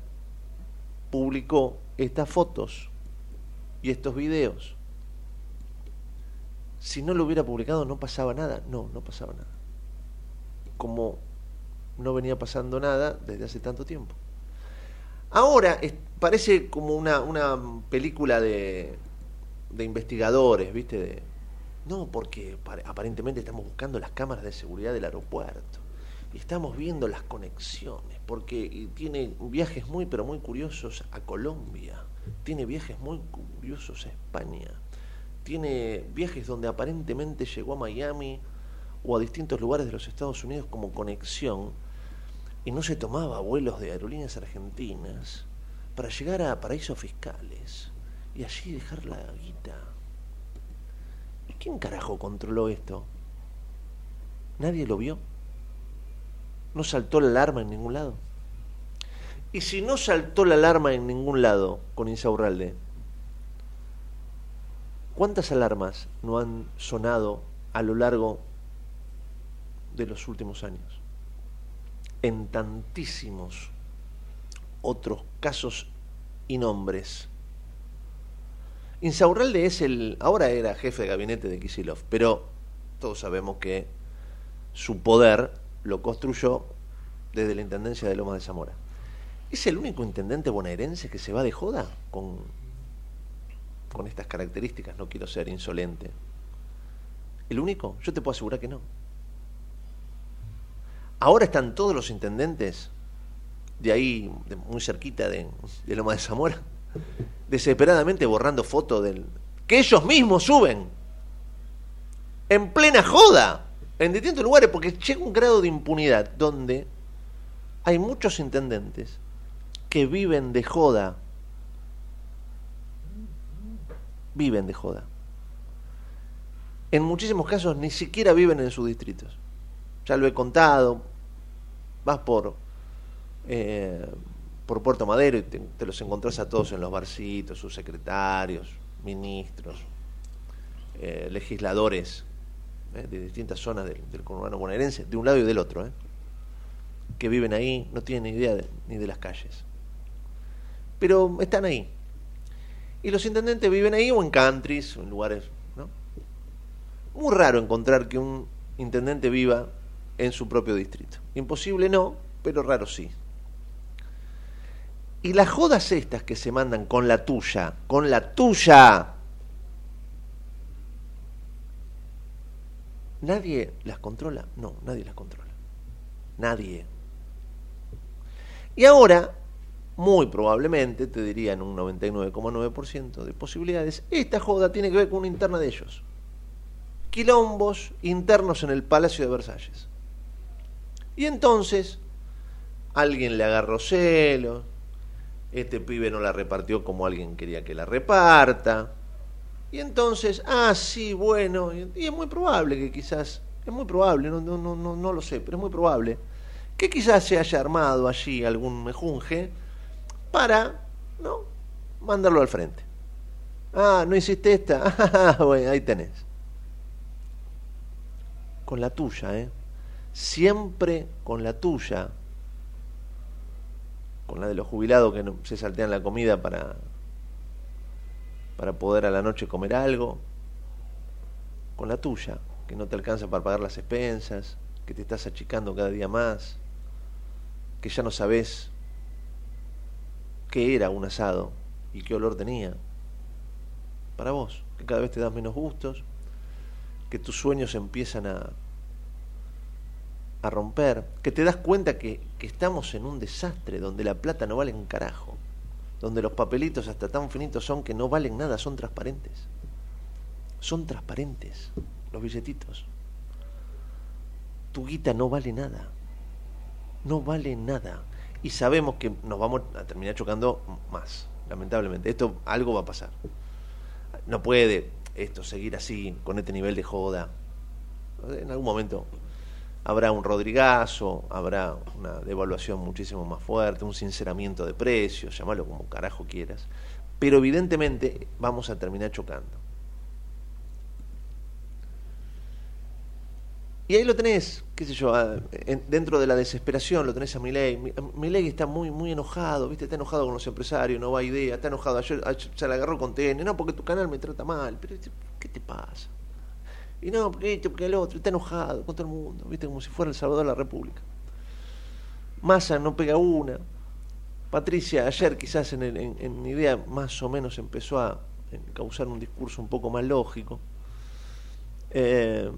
publicó estas fotos y estos videos. Si no lo hubiera publicado no pasaba nada. No, no pasaba nada. Como no venía pasando nada desde hace tanto tiempo. Ahora es- parece como una, una película de, de investigadores, ¿viste? De, no, porque pare- aparentemente estamos buscando las cámaras de seguridad del aeropuerto. Y estamos viendo las conexiones, porque tiene viajes muy, pero muy curiosos a Colombia. Tiene viajes muy curiosos a España. Tiene viajes donde aparentemente llegó a Miami o a distintos lugares de los Estados Unidos como conexión y no se tomaba vuelos de aerolíneas argentinas para llegar a paraísos fiscales y allí dejar la guita. ¿Y quién carajo controló esto? ¿Nadie lo vio? ¿No saltó la alarma en ningún lado? Y si no saltó la alarma en ningún lado con Insaurralde, ¿cuántas alarmas no han sonado a lo largo de los últimos años? En tantísimos otros casos y nombres. Insaurralde es el. Ahora era jefe de gabinete de Kisilov, pero todos sabemos que su poder lo construyó desde la intendencia de Lomas de Zamora. ¿Es el único intendente bonaerense que se va de joda con, con estas características? No quiero ser insolente. ¿El único? Yo te puedo asegurar que no. Ahora están todos los intendentes de ahí, muy cerquita de, de Loma de Zamora, desesperadamente borrando fotos del que ellos mismos suben en plena joda en distintos lugares porque llega un grado de impunidad donde hay muchos intendentes que viven de joda. Viven de joda. En muchísimos casos ni siquiera viven en sus distritos. Ya lo he contado vas por eh, por Puerto Madero y te, los encontrás a todos en los barcitos, sus secretarios, ministros, eh, legisladores eh, de distintas zonas del, conurbano bonaerense, de un lado y del otro, que viven ahí, no tienen ni idea de- ni de las calles. Pero están ahí. Y los intendentes viven ahí o en countries, o en lugares, ¿no? Muy raro encontrar que un intendente viva en su propio distrito. Imposible no, pero raro sí. Y las jodas estas que se mandan con la tuya, con la tuya, ¿nadie las controla? No, nadie las controla. Nadie. Y ahora, muy probablemente, te diría en un 99,9% de posibilidades, esta joda tiene que ver con una interna de ellos. Quilombos internos en el Palacio de Versalles. Y entonces, alguien le agarró celos, este pibe no la repartió como alguien quería que la reparta. Y entonces, ah, sí, bueno, y es muy probable que quizás, es muy probable, no, no, no, no lo sé, pero es muy probable que quizás se haya armado allí algún mejunje para, ¿no? Mandarlo al frente. Ah, ¿no hiciste esta? Ah, bueno, ahí tenés. Con la tuya, ¿eh? Siempre con la tuya. Con la de los jubilados que se saltean la comida para, para poder a la noche comer algo. Con la tuya, que no te alcanza para pagar las expensas, que te estás achicando cada día más, que ya no sabes qué era un asado y qué olor tenía. Para vos, que cada vez te das menos gustos, que tus sueños empiezan a, a romper, que te das cuenta que, que estamos en un desastre donde la plata no vale un carajo, donde los papelitos hasta tan finitos son que no valen nada, son transparentes. Son transparentes los billetitos. Tu guita no vale nada. No vale nada y sabemos que nos vamos a terminar chocando más, lamentablemente. Esto algo va a pasar. No puede esto seguir así, con este nivel de joda. En algún momento habrá un Rodrigazo, habrá una devaluación muchísimo más fuerte, un sinceramiento de precios, llámalo como carajo quieras. Pero evidentemente vamos a terminar chocando. Y ahí lo tenés, qué sé yo, dentro de la desesperación lo tenés a Milei. Milei está muy muy enojado, ¿viste? Está enojado con los empresarios, no va a idea, está enojado. Ayer, se le agarró con TN, no, porque tu canal me trata mal. Pero, ¿qué te pasa? Y no, porque porque el otro, está enojado con todo el mundo, ¿viste? Como si fuera el Salvador de la República. Massa no pega una. Patricia ayer quizás en, en idea más o menos empezó a causar un discurso un poco más lógico. Eh,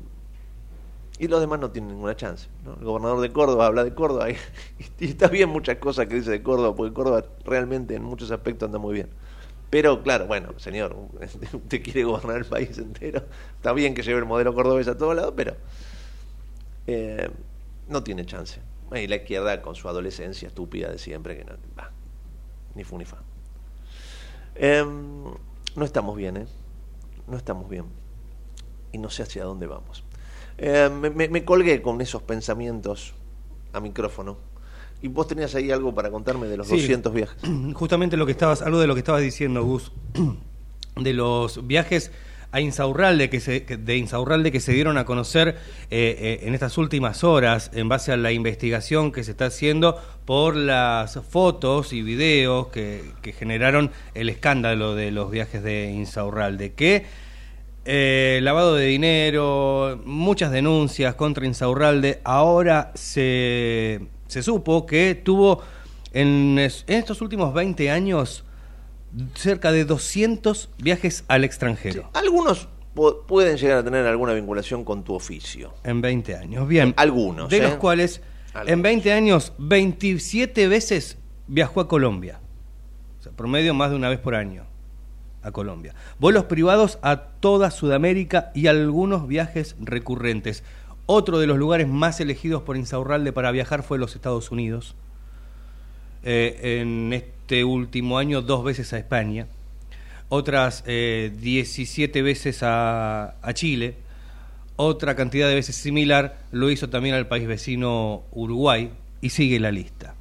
y los demás no tienen ninguna chance. El gobernador de Córdoba habla de Córdoba y, está bien muchas cosas que dice de Córdoba, porque Córdoba realmente en muchos aspectos anda muy bien. Pero claro, bueno, señor, usted quiere gobernar el país entero. Está bien que lleve el modelo cordobés a todos lados, pero eh, no tiene chance. Y la izquierda con su adolescencia estúpida de siempre, que no, va, ni fu ni fa. Em, no estamos bien, ¿eh? No estamos bien. Y no sé hacia dónde vamos. Eh, me, colgué con esos pensamientos a micrófono. Y vos tenías ahí algo para contarme de los 200 viajes. Justamente lo que estabas, algo de lo que estabas diciendo, Gus, de los viajes a Insaurralde que se, de Insaurralde que se dieron a conocer eh, eh, en estas últimas horas en base a la investigación que se está haciendo por las fotos y videos que, que generaron el escándalo de los viajes de Insaurralde. Que eh, lavado de dinero, muchas denuncias contra Insaurralde. Ahora se, se supo que tuvo en, estos últimos 20 años cerca de 200 viajes al extranjero. algunos pueden llegar a tener alguna vinculación con tu oficio. En 20 años, bien. Algunos. De los ¿eh? cuales, en 20 años, 27 veces viajó a Colombia. O sea, promedio más de una vez por año a Colombia. Vuelos privados a toda Sudamérica y algunos viajes recurrentes. Otro de los lugares más elegidos por Insaurralde para viajar fue los Estados Unidos. Eh, en este último año dos veces a España, otras 17 eh, veces a, a Chile, otra cantidad de veces similar lo hizo también al país vecino Uruguay y sigue la lista.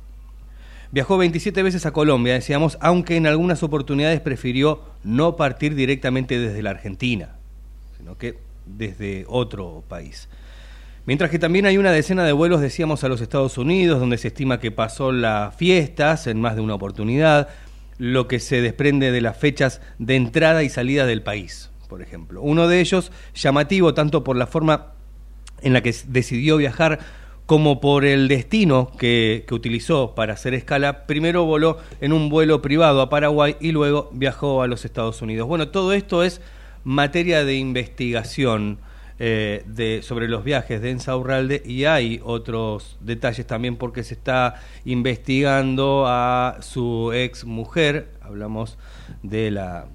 Viajó 27 veces a Colombia, decíamos, aunque en algunas oportunidades prefirió no partir directamente desde la Argentina, sino que desde otro país. Mientras que también hay una decena de vuelos, decíamos, a los Estados Unidos, donde se estima que pasó las fiestas en más de una oportunidad, lo que se desprende de las fechas de entrada y salida del país, por ejemplo. Uno de ellos, llamativo tanto por la forma en la que decidió viajar como por el destino que, utilizó para hacer escala, primero voló en un vuelo privado a Paraguay y luego viajó a los Estados Unidos. Bueno, todo esto es materia de investigación eh, de, sobre los viajes de Ensaurralde y hay otros detalles también porque se está investigando a su ex mujer, hablamos de la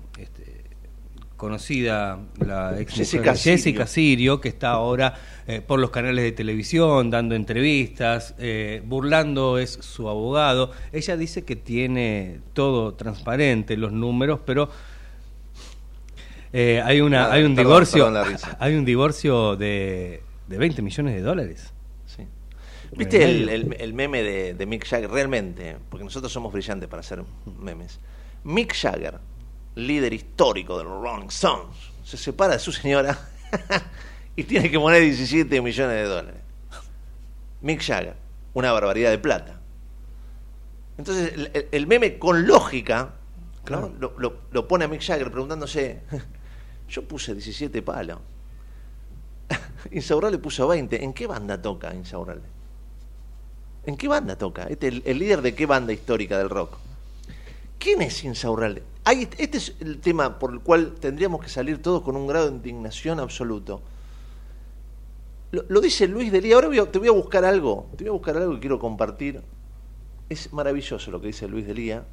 conocida, la ex Jessica, Jessica Sirio, que está ahora eh, por los canales de televisión, dando entrevistas, eh, burlando es su abogado. Ella dice que tiene todo transparente, los números, pero eh, hay una hay un divorcio hay un divorcio de, de 20 millones de dólares. Sí. ¿Viste el, meme de, de Mick Jagger? Realmente, porque nosotros somos brillantes para hacer memes. Mick Jagger líder histórico de los Rolling Stones, se separa de su señora y tiene que poner 17 millones de dólares. Mick Jagger, una barbaridad de plata. Entonces, el, meme con lógica lo, pone a Mick Jagger preguntándose, yo puse 17 palos. Insaurralde puso 20. ¿En qué banda toca Insaurralde? ¿En qué banda toca? Este, el, el líder de qué banda histórica del rock. ¿Quién es Insaurralde? este es el tema por el cual tendríamos que salir todos con un grado de indignación absoluto. Lo, dice Luis Delía. Ahora te voy a buscar algo. Te voy a buscar algo que quiero compartir. Es maravilloso lo que dice Luis Delía.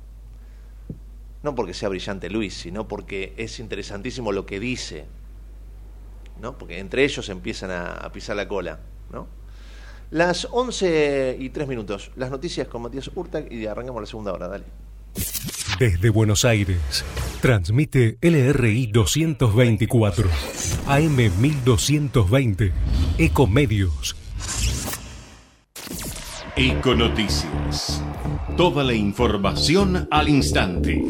No porque sea brillante Luis, sino porque es interesantísimo lo que dice. ¿no? Porque entre ellos empiezan a, pisar la cola. ¿no? Las 11 y 3 minutos. Las noticias con Matías Urtag y arrancamos la segunda hora. Dale. Desde Buenos Aires, transmite LRI 224, AM 1220, Ecomedios. Econoticias. Toda la información al instante.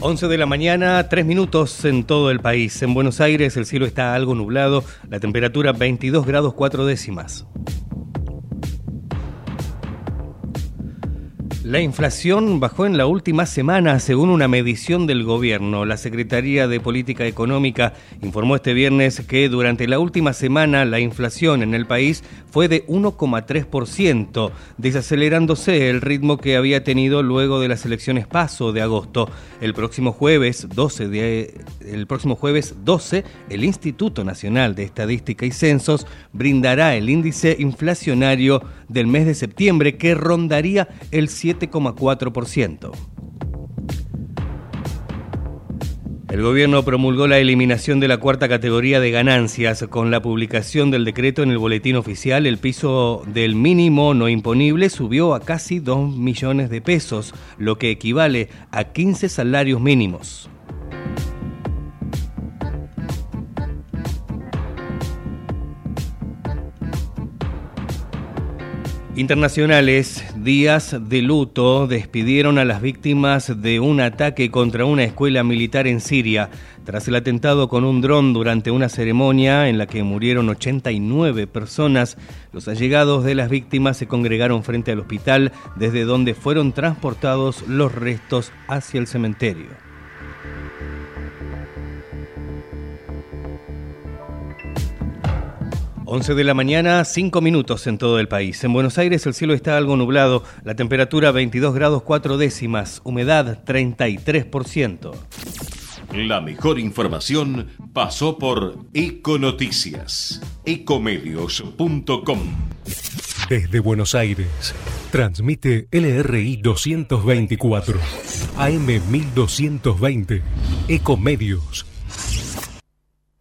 11 de la mañana, 3 minutos en todo el país. En Buenos Aires el cielo está algo nublado, la temperatura 22 grados 4 décimas. La inflación bajó en la última semana según una medición del gobierno. La Secretaría de Política Económica informó este viernes que durante la última semana la inflación en el país fue de 1,3%, desacelerándose el ritmo que había tenido luego de las elecciones paso de agosto. El próximo jueves 12 de, el próximo jueves 12 el Instituto Nacional de Estadística y Censos brindará el índice inflacionario del mes de septiembre que rondaría el 7,4%. El gobierno promulgó la eliminación de la cuarta categoría de ganancias. Con la publicación del decreto en el boletín oficial, el piso del mínimo no imponible subió a casi 2 millones de pesos, lo que equivale a 15 salarios mínimos. Internacionales, días de luto, despidieron a las víctimas de un ataque contra una escuela militar en Siria, tras el atentado con un dron durante una ceremonia en la que murieron 89 personas. Los allegados de las víctimas se congregaron frente al hospital, desde donde fueron transportados los restos hacia el cementerio. 11 de la mañana, 5 minutos en todo el país. En Buenos Aires el cielo está algo nublado, la temperatura 22 grados 4 décimas, humedad 33%. La mejor información pasó por Econoticias, ecomedios.com. Desde Buenos Aires, transmite LRI 224, AM 1220, Ecomedios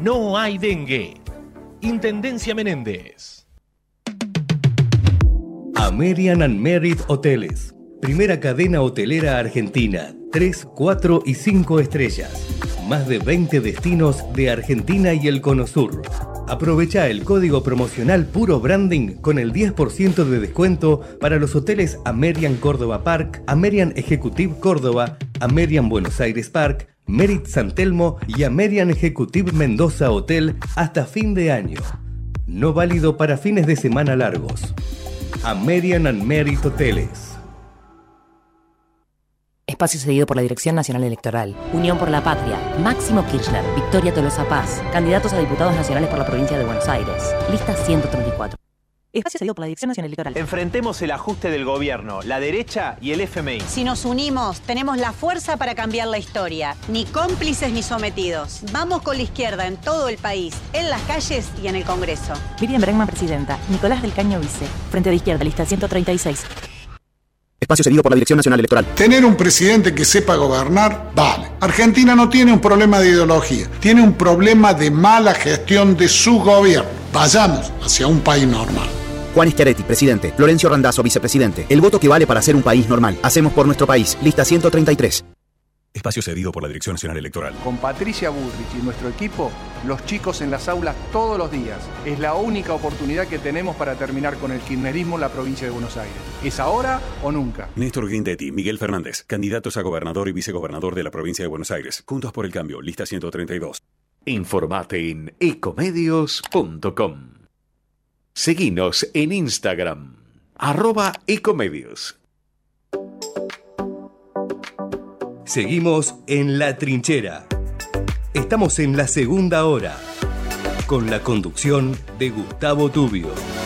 no hay dengue. Intendencia Menéndez. American and Merit Hoteles. Primera cadena hotelera argentina. 3, 4 y 5 estrellas. Más de 20 destinos de Argentina y el Cono Sur. Aprovecha el código promocional Puro Branding con el 10% de descuento para los hoteles American Córdoba Park, American Executive Córdoba, American Buenos Aires Park, Merit San Telmo y American Executive Mendoza Hotel hasta fin de año. No válido para fines de semana largos. American and Merit Hoteles. Espacio cedido por la Dirección Nacional Electoral. Unión por la Patria. Máximo Kirchner. Victoria Tolosa Paz. Candidatos a diputados nacionales por la provincia de Buenos Aires. Lista 134. Espacio cedido por la Dirección Nacional Electoral. Enfrentemos el ajuste del gobierno, la derecha y el FMI. Si nos unimos, tenemos la fuerza para cambiar la historia. Ni cómplices ni sometidos. Vamos con la izquierda en todo el país, en las calles y en el Congreso. Miriam Bregman, presidenta. Nicolás del Caño, vice. Frente de Izquierda, lista 136. Espacio cedido por la Dirección Nacional Electoral. Tener un presidente que sepa gobernar, vale. Argentina no tiene un problema de ideología, tiene un problema de mala gestión de su gobierno. Vayamos hacia un país normal. Juan Schiaretti, presidente. Florencio Randazzo, vicepresidente. El voto que vale para ser un país normal. Hacemos por nuestro país. Lista 133. Espacio cedido por la Dirección Nacional Electoral. Con Patricia Bullrich y nuestro equipo, los chicos en las aulas todos los días. Es la única oportunidad que tenemos para terminar con el kirchnerismo en la provincia de Buenos Aires. ¿Es ahora o nunca? Néstor Guindetti, Miguel Fernández, candidatos a gobernador y vicegobernador de la provincia de Buenos Aires. Juntos por el cambio, lista 132. Informate en ecomedios.com. Seguinos en Instagram, arroba ecomedios. Seguimos en La Trinchera. Estamos en la segunda hora, con la conducción de Gustavo Tubio.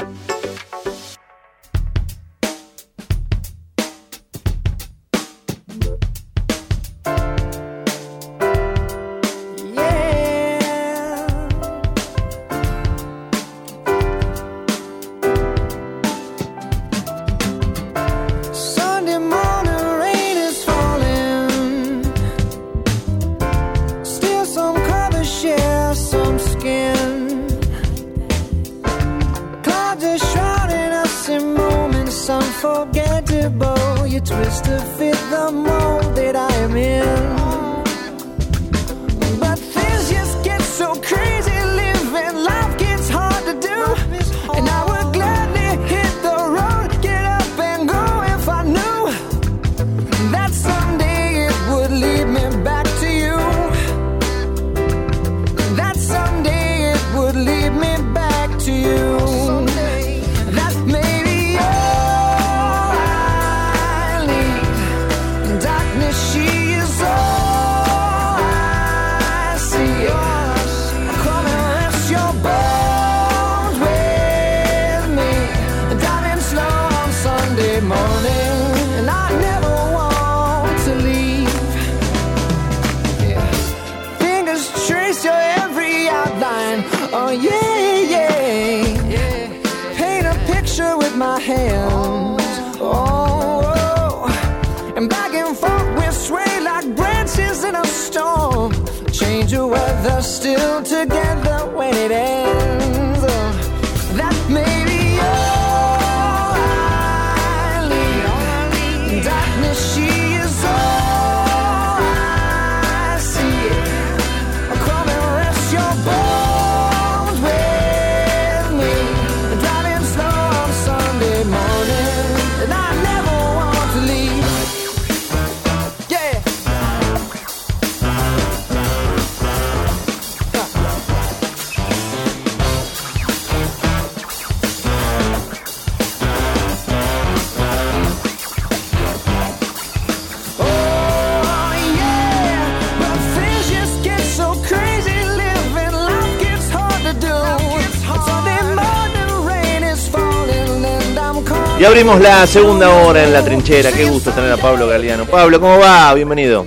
Abrimos la segunda hora en la trinchera. Qué gusto tener a Pablo Galeano. Pablo, ¿cómo va? Bienvenido.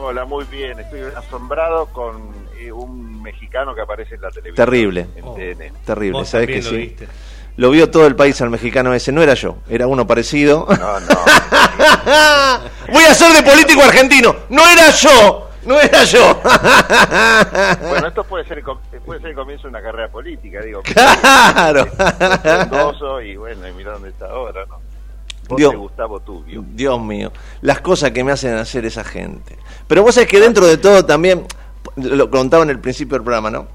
Hola, muy bien. Estoy asombrado con eh, un mexicano que aparece en la televisión. Terrible. En Oh. TN. Terrible, Vos ¿sabes que lo sí? viste. Lo vio todo el país al mexicano ese, no era yo, era uno parecido. No, no. Voy a ser de político argentino, no era yo, no era yo. bueno, esto puede ser, puede ser el comienzo de una carrera política, digo. Claro. Y bueno, y mira dónde está ahora, Dios. de Gustavo Tubio. Dios mío, las cosas que me hacen hacer esa gente. Pero vos sabés que dentro de todo también, lo contaba en el principio del programa, ¿no?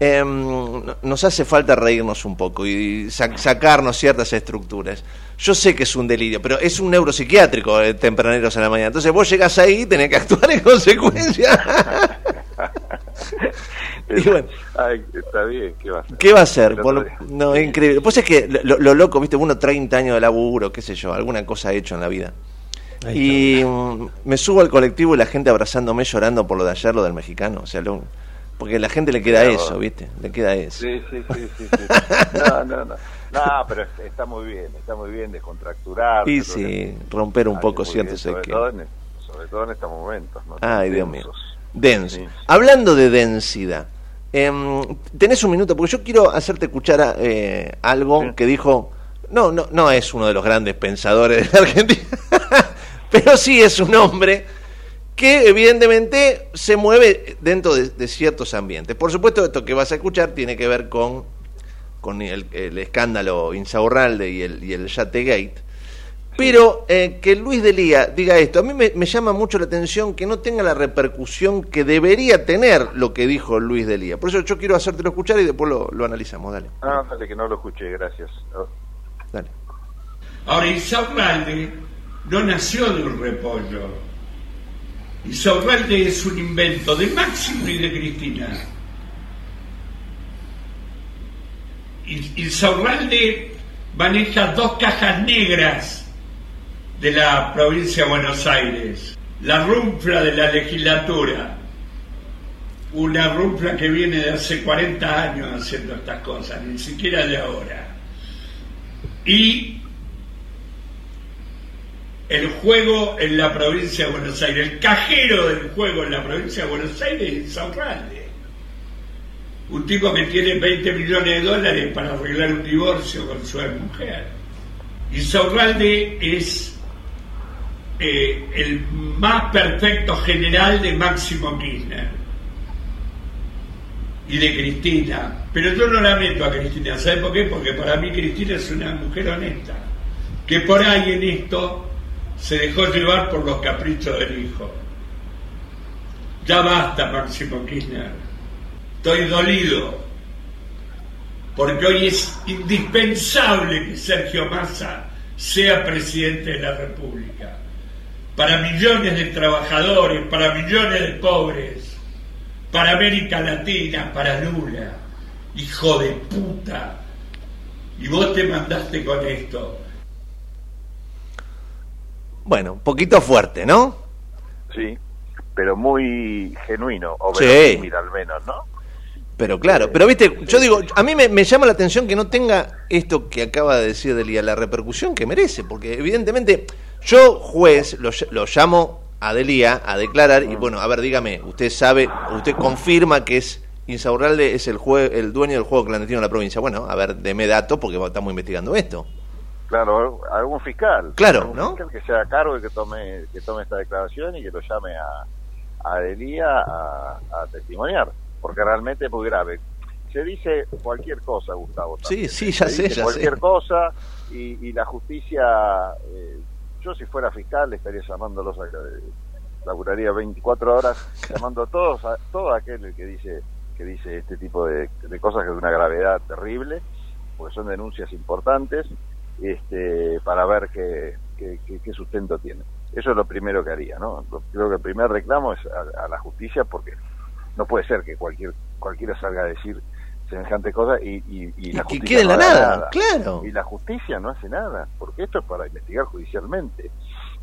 Em, nos hace falta reírnos un poco y sa- sacarnos ciertas estructuras. Yo sé que es un delirio, pero es un neuropsiquiátrico eh, tempraneros a la mañana. Entonces vos llegás ahí y tenés que actuar en consecuencia. Y bueno. Ay, está bien, ¿qué va a hacer? ¿Qué va a hacer? El Por otro lo- día. no, es increíble. Pues es que lo, lo loco, viste, uno 30 años de laburo, qué sé yo, alguna cosa ha hecho en la vida. Y mm, me subo al colectivo y la gente abrazándome llorando por lo de ayer, lo del mexicano. O sea, lo- porque a la gente le queda Claro. eso, ¿viste? Le queda eso. Sí, sí, sí, sí, sí. No, no, no. No, pero está muy bien, está muy bien descontracturar. Y sí, romper un poco ciertos sobre esquemas. todo, en, sobre todo en estos momentos. ¿no? Ay, Dios mío. Denso. Sí. Hablando de densidad, em, tenés un minuto, porque yo quiero hacerte escuchar eh, algo que dijo. No, no, no es uno de los grandes pensadores de la Argentina, pero sí es un hombre que evidentemente se mueve dentro de, de ciertos ambientes. Por supuesto, esto que vas a escuchar tiene que ver con, con el, el escándalo Insaurralde y el, y el Yategate. Pero eh, que Luis Delía diga esto, a mí me, me llama mucho la atención que no tenga la repercusión que debería tener lo que dijo Luis Delía. Por eso yo quiero hacértelo escuchar y después lo, lo analizamos. Dale. Ah, dale, que no lo escuché, gracias. Oh. Dale. Ahora, Isaurralde no nació de un repollo. Isaurralde es un invento de Máximo y de Cristina. I- Isaurralde maneja dos cajas negras de la provincia de Buenos Aires. La rumfla de la legislatura. Una rumfla que viene de hace 40 años haciendo estas cosas, ni siquiera de ahora. Y el juego en la provincia de Buenos Aires, el cajero del juego en la provincia de Buenos Aires es Saurralde. Un tipo que tiene 20 millones de dólares para arreglar un divorcio con su mujer. Y Saurralde es eh, el más perfecto general de Máximo Kirchner y de Cristina. Pero yo no la meto a Cristina, ¿sabe por qué? Porque para mí Cristina es una mujer honesta, que por ahí en esto se dejó llevar por los caprichos del hijo. Ya basta, Máximo Kirchner. Estoy dolido, porque hoy es indispensable que Sergio Massa sea presidente de la República. Para millones de trabajadores, para millones de pobres, para América Latina, para Lula. Hijo de puta. Y vos te mandaste con esto. Bueno, un poquito fuerte, ¿no? Sí, pero muy genuino, o Sí. al menos, ¿no? Pero claro, pero viste, yo digo, a mí me, me llama la atención que no tenga esto que acaba de decir Delia, la repercusión que merece, porque evidentemente yo, juez, lo, ll- lo llamo a Delia a declarar y bueno, a ver, dígame, usted sabe, usted confirma que es Insaurralde es el, jue- el dueño del juego clandestino de la provincia. Bueno, a ver, deme datos porque estamos investigando esto. Claro, algún fiscal. Claro, algún ¿no? fiscal que sea a cargo y que tome, que tome esta declaración y que lo llame a, a Delía a, a testimoniar, porque realmente es muy grave. Se dice cualquier cosa, Gustavo. Sí, sí, ya Se sé, dice ya cualquier sé. cosa y, y la justicia, eh, yo si fuera fiscal estaría llamándolos a laburaría 24 horas llamando a todos a todo aquel que dice que dice este tipo de, de cosas que es de una gravedad terrible porque son denuncias importantes este para ver qué, qué, qué- qué sustento tiene. Eso es lo primero que haría no creo que el primer reclamo es a, a la justicia porque no puede ser que cualquier cualquiera salga a decir semejante cosa y, y, y la que justicia quede no la haga nada, claro. y la justicia no hace nada porque esto es para investigar judicialmente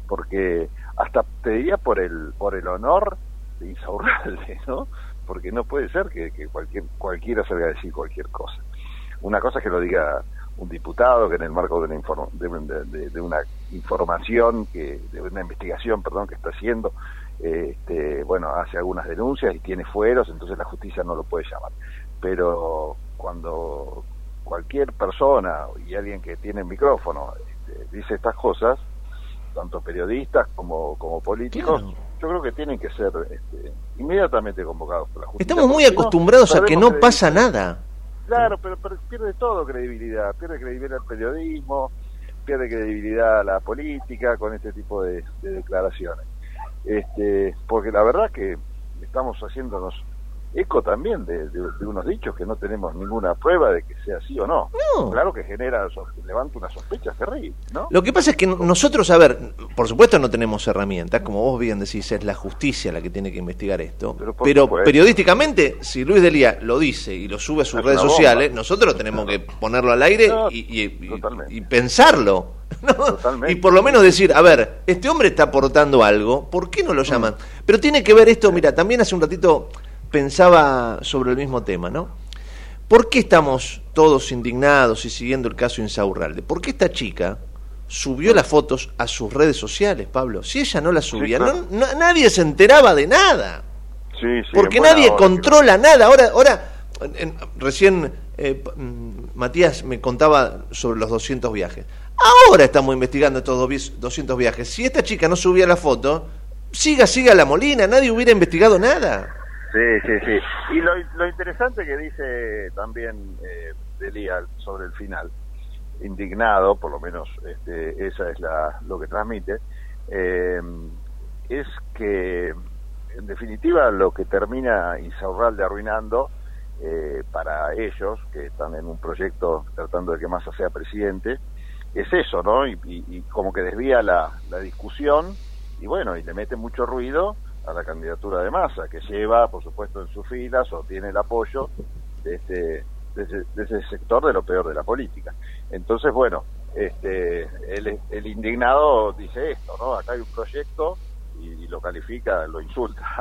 porque hasta te diría por el por el honor de Insaurralde, ¿no? Porque no puede ser que, que cualquier cualquiera salga a decir cualquier cosa. Una cosa es que lo diga un diputado que en el marco de una, inform- de- de una información que de una investigación, perdón, que está haciendo este, bueno, hace algunas denuncias y tiene fueros, entonces la justicia no lo puede llamar. Pero cuando cualquier persona y alguien que tiene micrófono este, dice estas cosas, tanto periodistas como, como políticos, yo creo que tienen que ser este, inmediatamente convocados por la justicia. Estamos muy no, acostumbrados a que no pasa nada. Claro, pero, pero pierde todo credibilidad, pierde credibilidad el periodismo, pierde credibilidad la política con este tipo de, de declaraciones. Este, porque la verdad que estamos haciéndonos eco también de, de- de unos dichos que no tenemos ninguna prueba de que sea así o no. Claro que genera, levanta una sospecha terrible, ¿no? Lo que pasa es que nosotros, a ver, por supuesto no tenemos herramientas, como vos bien decís, es la justicia la que tiene que investigar esto, pero, periodísticamente, si Luis Delía lo dice y lo sube a sus Es redes sociales, nosotros tenemos que ponerlo al aire No, y, y- y- y pensarlo. ¿no? Y por lo menos decir, a ver, este hombre está aportando algo, ¿por qué no lo llaman? Mm. Pero tiene que ver esto, mira, también hace un ratito pensaba sobre el mismo tema, ¿no? ¿Por qué estamos todos indignados y siguiendo el caso Insaurralde? ¿Por qué esta chica subió las fotos a sus redes sociales, Pablo? Si ella no las subía, claro. no- no- nadie se enteraba de nada. Sí, sí, porque nadie hora, controla nada. Ahora, ahora en- recién eh, mm, Matías me contaba sobre los 200 viajes. Ahora estamos investigando estos do- vis- 200 viajes. Si esta chica no subía la foto, siga, siga la molina, nadie hubiera investigado nada. Sí, sí, sí. Y lo, lo interesante que dice también eh, sobre el final, indignado, por lo menos este, esa es la, lo que transmite, eh, es que en definitiva lo que termina Insaurralde arruinando eh, para ellos, que están en un proyecto tratando de que Massa sea presidente, es eso, ¿no? Y, y- y como que desvía la, la discusión y bueno, y le mete mucho ruido a la candidatura de Massa, que lleva, por supuesto, en sus filas o tiene el apoyo de, este, de, ese, de ese sector de lo peor de la política. Entonces, bueno, este, el, el indignado dice esto, ¿no? Acá hay un proyecto y, y lo califica, lo insulta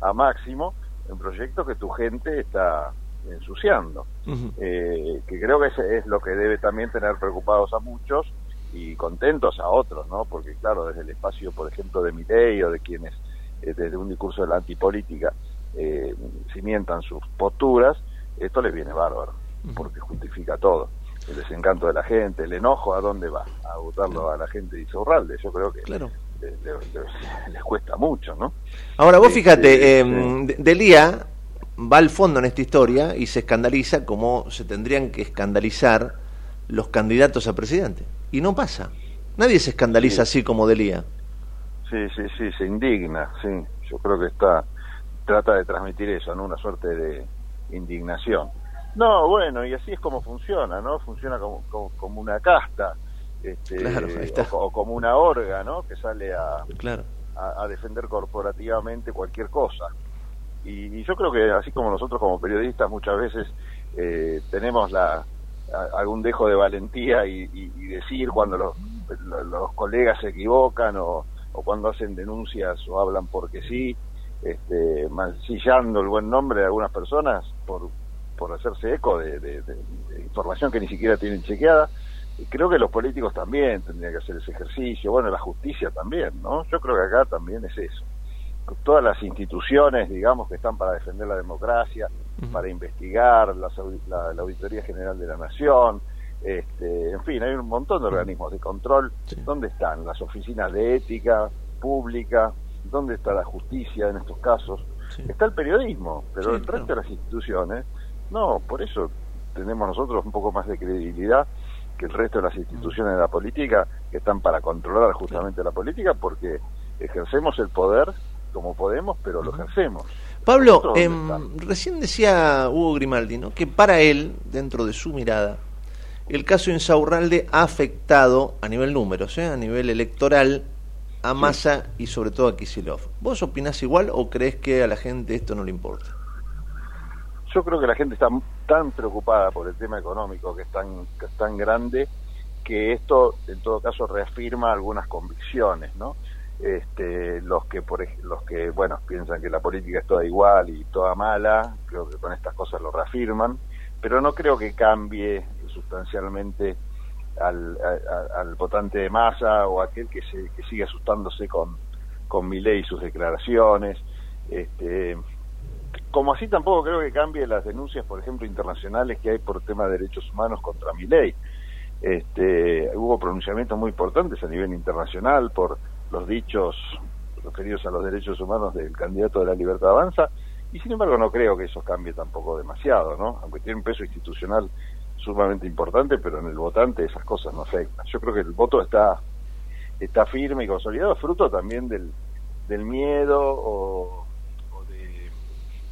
a, a Máximo, un proyecto que tu gente está ensuciando eh, que creo que es, es lo que debe también tener preocupados a muchos y contentos a otros, ¿no? Porque claro, desde el espacio, por ejemplo, de Milei o de quienes desde un discurso de la antipolítica eh, cimientan sus posturas, esto les viene bárbaro, porque justifica todo. El desencanto de la gente, el enojo, ¿a dónde va? A votarlo a la gente de Isorralde. Yo creo que Claro. les cuesta mucho, ¿no? Ahora vos fíjate, eh. De- Delía va al fondo en esta historia y se escandaliza como se tendrían que escandalizar los candidatos a presidente. Y no pasa. Nadie se escandaliza así como Delía. Sí, sí, sí, se indigna, sí. Yo creo que está trata de transmitir eso, ¿no? Una suerte de indignación. No, bueno, y así es como funciona, ¿no? Funciona como, como, como una casta, este, Claro, o, co- o como una orga, ¿no? Que sale a, Claro. a, a defender corporativamente cualquier cosa. Y, y yo creo que así como nosotros como periodistas muchas veces eh, tenemos la a- algún dejo de valentía y, y- y decir cuando los, lo- los colegas se equivocan o, o cuando hacen denuncias o hablan porque sí, este, mancillando el buen nombre de algunas personas por, por hacerse eco de, de- de- de información que ni siquiera tienen chequeada. Creo que los políticos también tendrían que hacer ese ejercicio, bueno, la justicia también, ¿no? Yo creo que acá también es eso. Todas las instituciones, digamos, que están para defender la democracia, para investigar, au- la, la Auditoría General de la Nación, este, en fin, hay un montón de organismos de control. ¿Dónde están las oficinas de ética pública? ¿Dónde está la justicia en estos casos? Está el periodismo, pero Sí, el resto de las instituciones, no, por eso tenemos nosotros un poco más de credibilidad que el resto de las instituciones de la política que están para controlar justamente la política porque ejercemos el poder como podemos, pero lo ejercemos. Pablo, ¿Nosotros dónde em, estamos? recién decía Hugo Grimaldi ¿no? que para él, dentro de su mirada, el caso Insaurralde ha afectado a nivel números, ¿eh? a nivel electoral, a Massa y sobre todo a Kisilov. ¿Vos opinás igual o crees que a la gente esto no le importa? Yo creo que la gente está tan preocupada por el tema económico que es tan, que es tan grande que esto en todo caso reafirma algunas convicciones, ¿no? Este, los que por los que bueno piensan que la política es toda igual y toda mala, creo que con estas cosas lo reafirman, pero no creo que cambie sustancialmente al, a- votante de masa o aquel que se que sigue asustándose con con Milei y sus declaraciones. Este, como así tampoco creo que cambie las denuncias, por ejemplo, internacionales que hay por tema de derechos humanos contra Milei. Este, hubo pronunciamientos muy importantes a nivel internacional por los dichos referidos a los derechos humanos del candidato de la Libertad Avanza, y sin embargo no creo que eso cambie tampoco demasiado, ¿no? Aunque tiene un peso institucional sumamente importante, pero en el votante esas cosas no afectan. Yo creo que el voto está está firme y consolidado, fruto también del, del miedo o, o de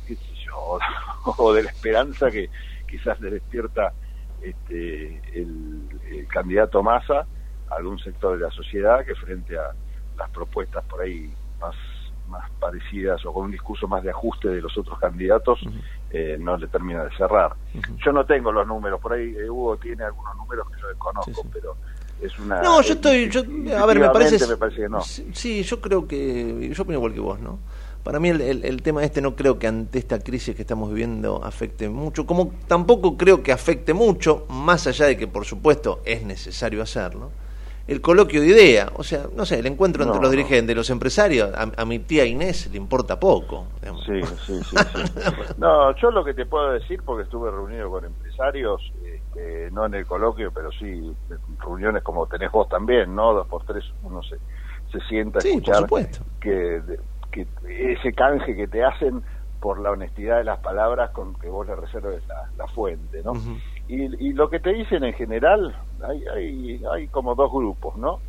qué sé yo, o de la esperanza que quizás le despierta este, el, candidato Massa a algún sector de la sociedad que frente a las propuestas por ahí más parecidas o con un discurso más de ajuste de los otros candidatos eh, no le termina de cerrar. Yo no tengo los números, por ahí eh, Hugo tiene algunos números que yo desconozco, pero es una... No, yo estoy... Yo, a ver, me parece... me parece que no. Sí, yo creo que... Yo opino igual que vos, ¿no? Para mí el, el, el, tema este no creo que ante esta crisis que estamos viviendo afecte mucho, como tampoco creo que afecte mucho, más allá de que por supuesto es necesario hacerlo, el coloquio de idea, o sea, no sé, el encuentro entre No, los no. dirigentes, los empresarios, a, a mi tía Inés le importa poco. digamos. Sí, sí, sí, sí. No, yo lo que te puedo decir, porque estuve reunido con empresarios, este, no en el coloquio, pero sí reuniones como tenés vos también, ¿no? Dos por tres uno se, se sienta a Sí, por escuchar supuesto. que, que ese canje que te hacen por la honestidad de las palabras con que vos le reserves la, la fuente, ¿no? y, y lo que te dicen en general, hay, hay, hay como dos grupos, ¿no?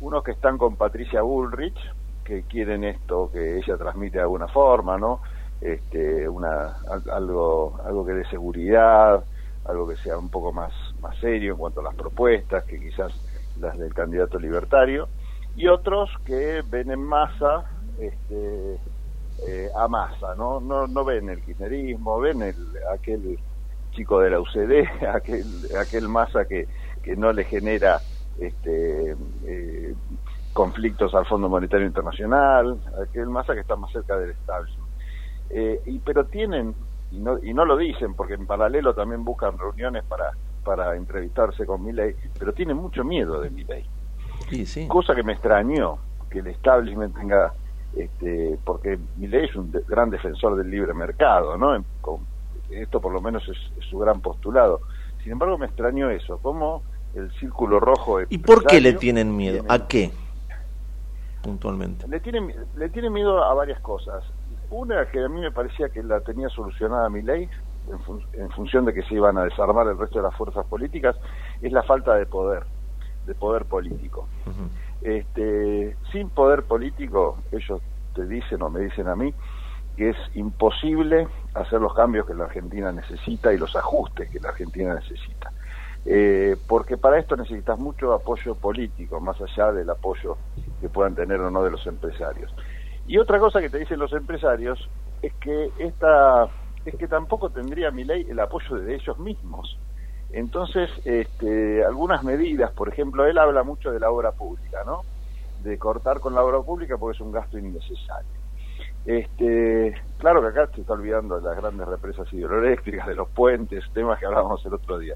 Unos que están con Patricia Bullrich, que quieren esto que ella transmite de alguna forma, ¿no? Este, una, al- algo, algo que dé seguridad, algo que sea un poco más, más serio en cuanto a las propuestas, que quizás las del candidato libertario, y otros que ven en masa este, eh, a masa, ¿no? ¿no? No ven el kirchnerismo, ven el, aquel chico de la UCD, aquel, aquel masa que, que no le genera este, eh, conflictos al Fondo Monetario Internacional, aquel masa que está más cerca del establishment. Eh, y, pero tienen, y no, y no lo dicen, porque en paralelo también buscan reuniones para, para entrevistarse con Milei, pero tienen mucho miedo de. Sí, sí. Cosa que me extrañó, que el establishment tenga, este, porque Milei es un de- gran defensor del libre mercado, ¿no? En- con- esto por lo menos es, es su gran postulado. Sin embargo, me extrañó eso, cómo el círculo rojo... ¿Y por qué le tienen miedo? tiene- ¿A qué? Puntualmente. le tiene, le tiene miedo a varias cosas. Una que a mí me parecía que la tenía solucionada mi ley, en, fun- en función de que se iban a desarmar el resto de las fuerzas políticas, es la falta de poder, de poder político. Este, sin poder político, ellos te dicen o me dicen a mí, que es imposible hacer los cambios que la Argentina necesita y los ajustes que la Argentina necesita. Eh, porque para esto necesitas mucho apoyo político, más allá del apoyo que puedan tener o no de los empresarios. Y otra cosa que te dicen los empresarios es que esta es que tampoco tendría mi ley el apoyo de ellos mismos. Entonces, este, algunas medidas, por ejemplo, él habla mucho de la obra pública, ¿no? De cortar con la obra pública porque es un gasto innecesario. Este, claro que acá se está olvidando de las grandes represas hidroeléctricas, de los puentes, temas que hablábamos el otro día.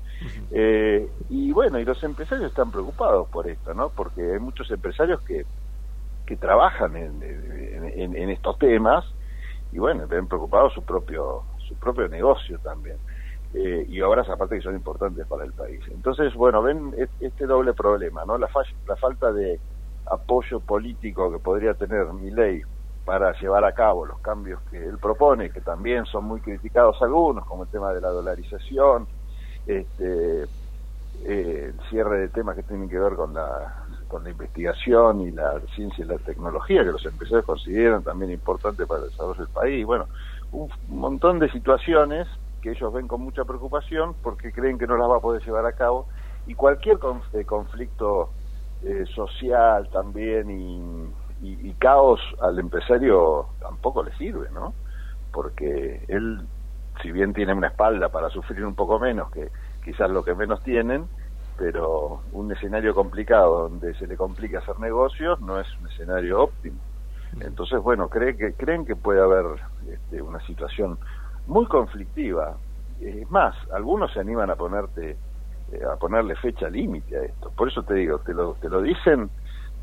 Eh, y bueno, y los empresarios están preocupados por esto, ¿no? Porque hay muchos empresarios que, que trabajan en, en- en- en estos temas y bueno, ven preocupados su propio, su propio negocio también. Eh, y obras aparte que son importantes para el país. Entonces, bueno, ven et- este doble problema, ¿no? La, la falta de apoyo político que podría tener mi ley para llevar a cabo los cambios que él propone, que también son muy criticados algunos, como el tema de la dolarización, este, eh, el cierre de temas que tienen que ver con la, con la investigación y la ciencia y la tecnología, que los empresarios consideran también importante para el desarrollo del país. Bueno, un montón de situaciones que ellos ven con mucha preocupación porque creen que no las va a poder llevar a cabo y cualquier eh, conflicto eh, social también y, y- y caos al empresario tampoco le sirve, ¿no? Porque él, si bien tiene una espalda para sufrir un poco menos que quizás lo que menos tienen, pero un escenario complicado donde se le complica hacer negocios no es un escenario óptimo. Entonces, bueno, cree que, creen que puede haber este, una situación muy conflictiva. Es más, algunos se animan a ponerte eh, a ponerle fecha límite a esto. Por eso te digo, te lo, te lo dicen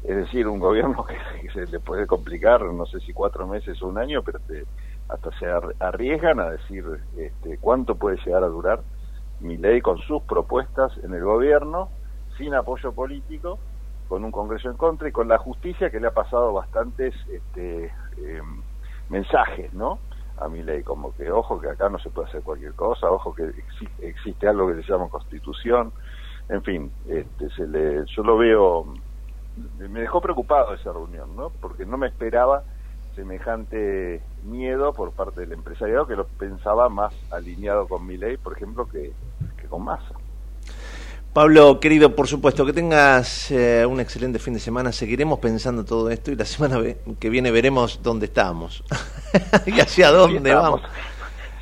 Es decir, un gobierno que, se le puede complicar, no sé si cuatro meses o un año, pero te- hasta se ar- arriesgan a decir este, cuánto puede llegar a durar mi ley con sus propuestas en el gobierno, sin apoyo político, con un Congreso en contra y con la justicia que le ha pasado bastantes este, em, mensajes, ¿no? A mi ley, como que ojo que acá no se puede hacer cualquier cosa, ojo que exi- existe algo que se llama constitución, en fin, este, se le, yo lo veo, me dejó preocupado esa reunión, ¿no? Porque no me esperaba semejante miedo por parte del empresariado que lo pensaba más alineado con mi ley, por ejemplo, que, que con Massa. Pablo, querido, por supuesto, que tengas eh, un excelente fin de semana. Seguiremos pensando todo esto y la semana que viene veremos dónde estamos y hacia dónde vamos.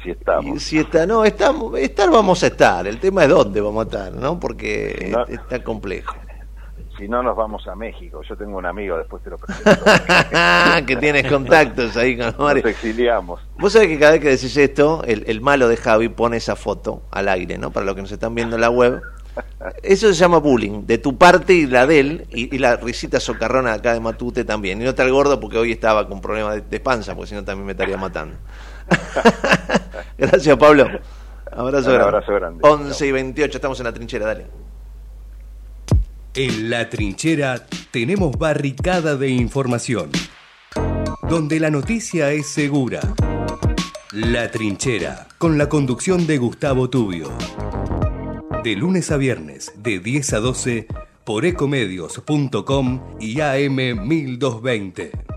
Si estamos. Y si está, no, estamos, estar vamos a estar. El tema es dónde vamos a estar, ¿no? Porque Si no- está complejo. Si no, nos vamos a México. Yo tengo un amigo, después te lo presento. que tienes contactos ahí con Nos Mario. exiliamos. Vos sabés que cada vez que decís esto, el, el malo de Javi pone esa foto al aire, ¿no? Para los que nos están viendo en la web. Eso se llama bullying, de tu parte y la de él, y, y la risita socarrona acá de Matute también. Y no está el gordo porque hoy estaba con problemas de, de panza, porque si no también me estaría matando. Gracias, Pablo. Abrazo Un grande. abrazo grande. 11 y 28, estamos en la trinchera, dale. En la trinchera tenemos barricada de información, donde la noticia es segura. La trinchera, con la conducción de Gustavo Tubio. De lunes a viernes, de 10 a 12, por ecomedios.com y AM 1220.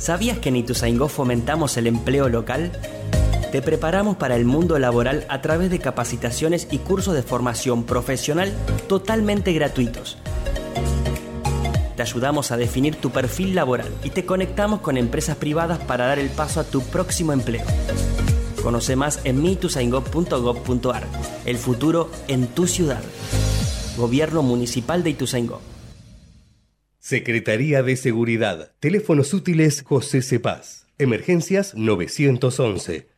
¿Sabías que en Ituzaingó fomentamos el empleo local? Te preparamos para el mundo laboral a través de capacitaciones y cursos de formación profesional totalmente gratuitos. Te ayudamos a definir tu perfil laboral y te conectamos con empresas privadas para dar el paso a tu próximo empleo. Conoce más en mituzaingó.gov.ar. El futuro en tu ciudad. Gobierno Municipal de Ituzaingó. Secretaría de Seguridad. Teléfonos útiles José Cepaz. Emergencias 911.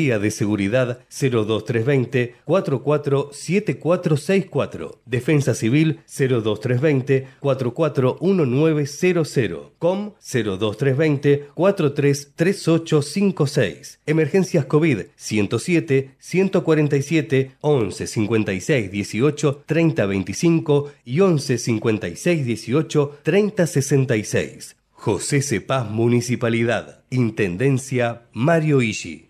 de Seguridad 02320 447464. Defensa Civil 02320 441900. COM 02320 433856. Emergencias COVID 107 147 11 56 18 30 25 y 11 56 18 30 66. José Cepaz Municipalidad. Intendencia Mario Ishi.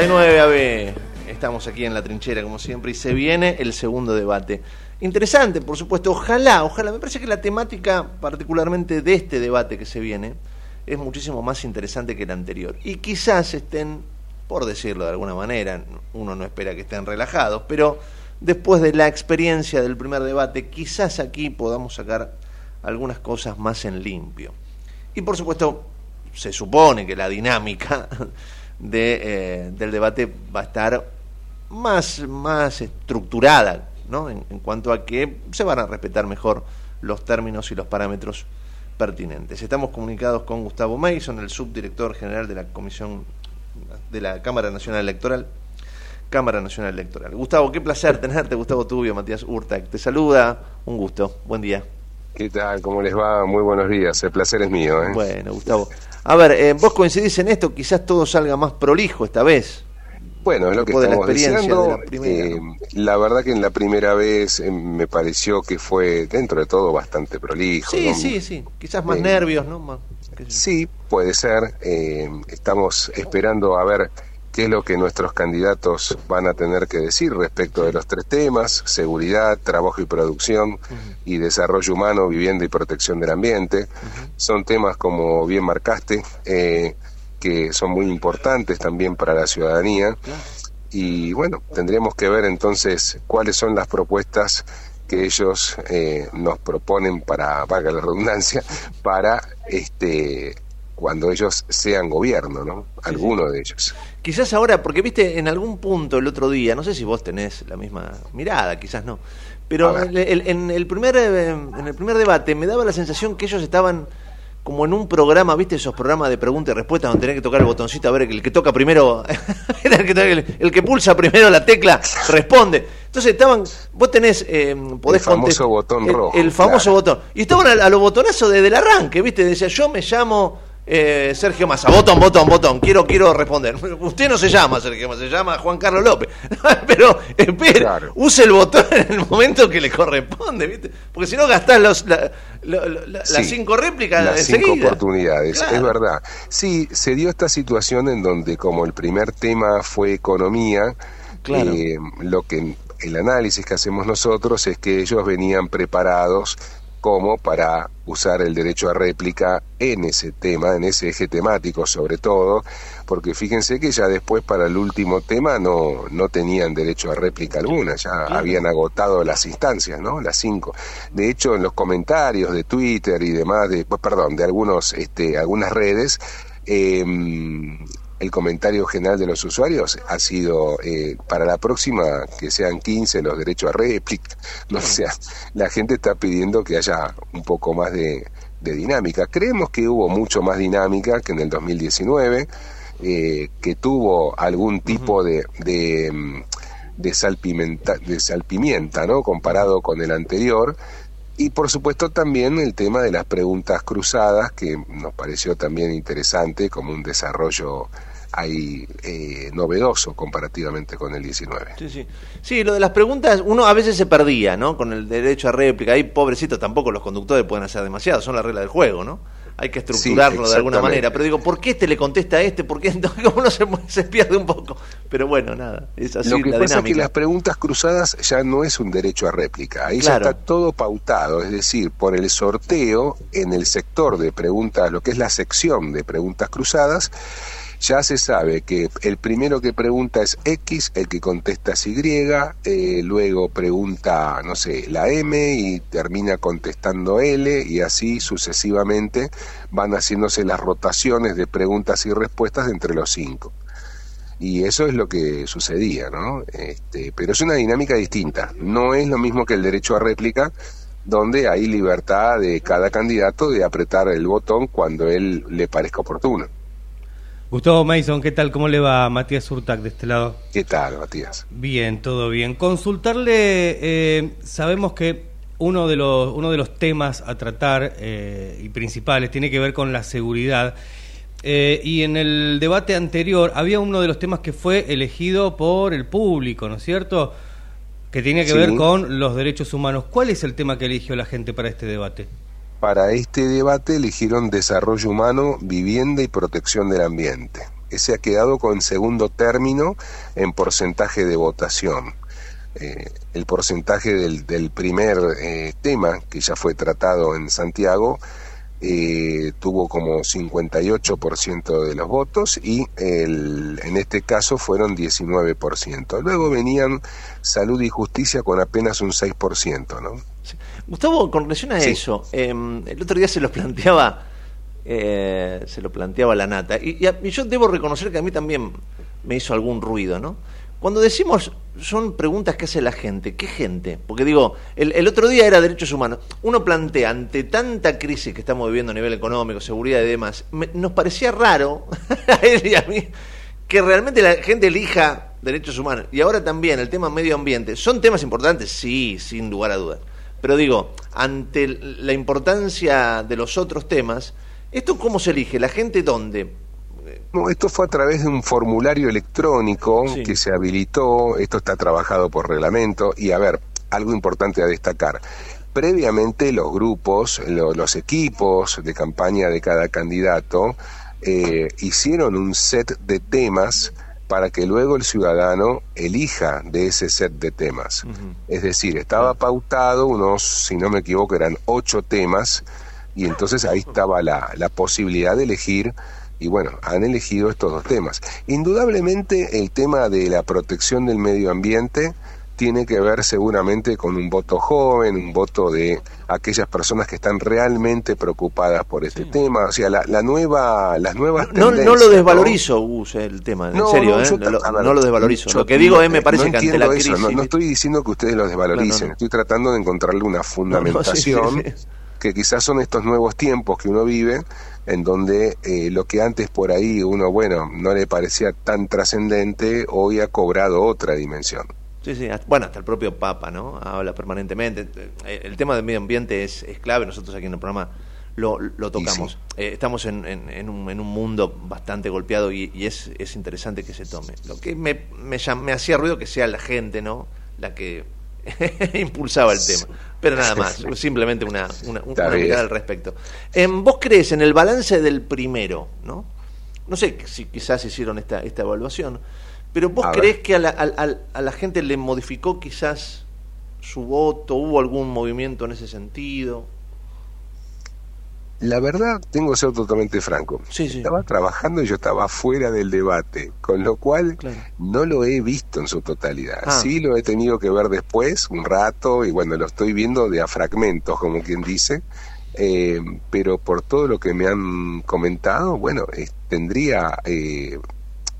39 AB. Estamos aquí en la trinchera, como siempre, y se viene el segundo debate. Interesante, por supuesto. Ojalá, ojalá. Me parece que la temática, particularmente de este debate que se viene, es muchísimo más interesante que el anterior. Y quizás estén, por decirlo de alguna manera, uno no espera que estén relajados, pero después de la experiencia del primer debate, quizás aquí podamos sacar algunas cosas más en limpio. Y por supuesto, se supone que la dinámica de, eh, del debate va a estar más, más estructurada, ¿no? En, en cuanto a que se van a respetar mejor los términos y los parámetros pertinentes. Estamos comunicados con Gustavo Mason, el subdirector general de la Comisión de la Cámara Nacional Electoral. Cámara Nacional Electoral. Gustavo, qué placer tenerte, Gustavo Tubio, Matías Urtac. Te saluda, un gusto, buen día. ¿Qué tal? ¿Cómo les va? Muy buenos días. El placer es mío. ¿eh? Bueno, Gustavo. A ver, eh, vos coincidís en esto, quizás todo salga más prolijo esta vez. Bueno, es lo que de la estamos experiencia diciendo. de la primera, Eh, la verdad que en la primera vez eh, me pareció que fue, dentro de todo, bastante prolijo. Sí, ¿no? sí, sí. Quizás más nervios, ¿no? Más-. Sí, puede ser. Estamos esperando a ver qué es lo que nuestros candidatos van a tener que decir respecto de los tres temas, seguridad, trabajo y producción y desarrollo humano, vivienda y protección del ambiente. Son temas, como bien marcaste, eh, que son muy importantes también para la ciudadanía. Y bueno, tendríamos que ver entonces cuáles son las propuestas que ellos eh, nos proponen para, valga la redundancia, para este cuando ellos sean gobierno, ¿no? Alguno de ellos. Quizás ahora, porque viste en algún punto el otro día, no sé si vos tenés la misma mirada, quizás no, pero el- el- en, el primer, eh, en el primer debate me daba la sensación que ellos estaban como en un programa, viste esos programas de pregunta y respuesta donde tenés que tocar el botoncito a ver que el que toca primero, el, que, el- el que pulsa primero la tecla responde. Entonces estaban, vos tenés, eh, podés El famoso botón rojo, El famoso claro. botón. Y estaban a, a los botonazos desde el arranque, viste, decía yo me llamo eh, Sergio Massa, botón, botón, botón, quiero, quiero responder. Usted no se llama Sergio Massa, se llama Juan Carlos López. Pero espere, use el botón en el momento que le corresponde, ¿viste? Porque si no gastás los, la- las cinco réplicas las cinco oportunidades, Claro. es verdad. Sí, se dio esta situación en donde como el primer tema fue economía, Claro. eh, lo que el análisis que hacemos nosotros es que ellos venían preparados como para usar el derecho a réplica en ese tema, en ese eje temático sobre todo, porque fíjense que ya después para el último tema no, no tenían derecho a réplica alguna, ya habían agotado las instancias, ¿no? Las cinco. De hecho, en los comentarios de Twitter y demás, de, pues, perdón, de algunos, este, algunas redes, eh, el comentario general de los usuarios ha sido eh, para la próxima que sean 15 los derechos a réplica. No, o sea, la gente está pidiendo que haya un poco más de, de dinámica. Creemos que hubo mucho más dinámica que en el 2019, eh, que tuvo algún tipo de, de, mm, de salpimenta, de salpimienta, ¿no? Comparado con el anterior. Y por supuesto también el tema de las preguntas cruzadas, que nos pareció también interesante como un desarrollo ahí eh, novedoso comparativamente con el 19. Sí, sí. Sí, lo de las preguntas, uno a veces se perdía, ¿no? Con el derecho a réplica. Ahí, pobrecito, tampoco los conductores pueden hacer demasiado, son la regla del juego, ¿no? Hay que estructurarlo de alguna manera. Pero digo, ¿por qué este le contesta a este? ¿Por qué? Entonces, uno se, se pierde un poco. Pero bueno, nada, es así Lo que la pasa es que las preguntas cruzadas ya no es un derecho a réplica, ahí Claro. ya está todo pautado, es decir, por el sorteo en el sector de preguntas, lo que es la sección de preguntas cruzadas, ya se sabe que el primero que pregunta es X, el que contesta es Y, eh, luego pregunta, no sé, la M y termina contestando L y así sucesivamente van haciéndose las rotaciones de preguntas y respuestas entre los cinco. Y eso es lo que sucedía, ¿no? Este, pero es una dinámica distinta. No es lo mismo que el derecho a réplica, donde hay libertad de cada candidato de apretar el botón cuando él le parezca oportuno. Gustavo Mason, ¿qué tal? ¿Cómo le va Matías Urtac de este lado? ¿Qué tal, Matías? Bien, todo bien. Consultarle, eh, sabemos que uno de los, uno de los temas a tratar eh, y principales tiene que ver con la seguridad. Eh, y en el debate anterior había uno de los temas que fue elegido por el público, ¿no es cierto? Que tenía que Sí. ver con los derechos humanos. ¿Cuál es el tema que eligió la gente para este debate? Para este debate eligieron desarrollo humano, vivienda y protección del ambiente. ese ha quedado con segundo término en porcentaje de votación. Eh, el porcentaje del, primer eh, tema, que ya fue tratado en Santiago, eh, tuvo como 58% de los votos y el, en este caso fueron 19%. Luego venían salud y justicia con apenas un 6%, ¿no? Gustavo, con relación a eso, em, el otro día se lo planteaba, eh, se lo planteaba la nata, y, y a- y yo debo reconocer que a mí también me hizo algún ruido, ¿no? Cuando decimos son preguntas que hace la gente, ¿qué gente? Porque digo, el, el otro día era derechos humanos. Uno plantea, ante tanta crisis que estamos viviendo a nivel económico, seguridad y demás, me- nos parecía raro, a él y a mí, que realmente la gente elija derechos humanos. Y ahora también el tema medio ambiente. ¿Son temas importantes? Sí, sin lugar a dudas. Pero digo, ante la importancia de los otros temas, ¿esto cómo se elige? ¿La gente dónde? No, esto fue a través de un formulario electrónico Sí. que se habilitó, esto está trabajado por reglamento y a ver, algo importante a destacar. Previamente los grupos, lo- los equipos de campaña de cada candidato eh, hicieron un set de temas para que luego el ciudadano elija de ese set de temas. Es decir, estaba pautado unos, si no me equivoco, eran ocho temas y entonces ahí estaba la, la posibilidad de elegir y bueno, han elegido estos dos temas. Indudablemente el tema de la protección del medio ambiente tiene que ver seguramente con un voto joven, un voto de aquellas personas que están realmente preocupadas por este tema, o sea, la, la nueva, las nuevas No, no lo desvalorizo, Gus, el tema, en no, serio, no, ¿eh? yo No, lo- a ver, no lo desvalorizo. yo Lo que digo no- es, me parece no que ante la eso, crisis... no, no estoy diciendo que ustedes lo desvaloricen, No, no, no. estoy tratando de encontrarle una fundamentación sí, sí. que quizás son estos nuevos tiempos que uno vive, en donde eh, lo que antes por ahí uno, bueno, no le parecía tan trascendente, hoy ha cobrado otra dimensión. Sí, sí, hasta- bueno, hasta el propio Papa, ¿no? Habla permanentemente. Eh, El tema del medio ambiente es, es clave, nosotros aquí en el programa lo, lo tocamos. Eh, estamos en, en- en un, en un mundo bastante golpeado y, y es, es interesante que se tome. Lo que me, me, me hacía ruido que sea la gente, ¿no? La que impulsaba el tema. Pero nada más, simplemente una, una, una mirada al respecto. ¿Vos crees en el balance del primero, ¿no? No sé si quizás hicieron esta, esta evaluación, pero vos A crees ver. que a la, a la gente le modificó quizás su voto, hubo algún movimiento en ese sentido. La verdad, tengo que ser totalmente franco. Estaba trabajando y yo estaba fuera del debate, con lo cual no lo he visto en su totalidad. Ah. Sí lo he tenido que ver después, un rato, y bueno, lo estoy viendo de a fragmentos, como quien dice. Eh, pero por todo lo que me han comentado, bueno, eh, tendría eh,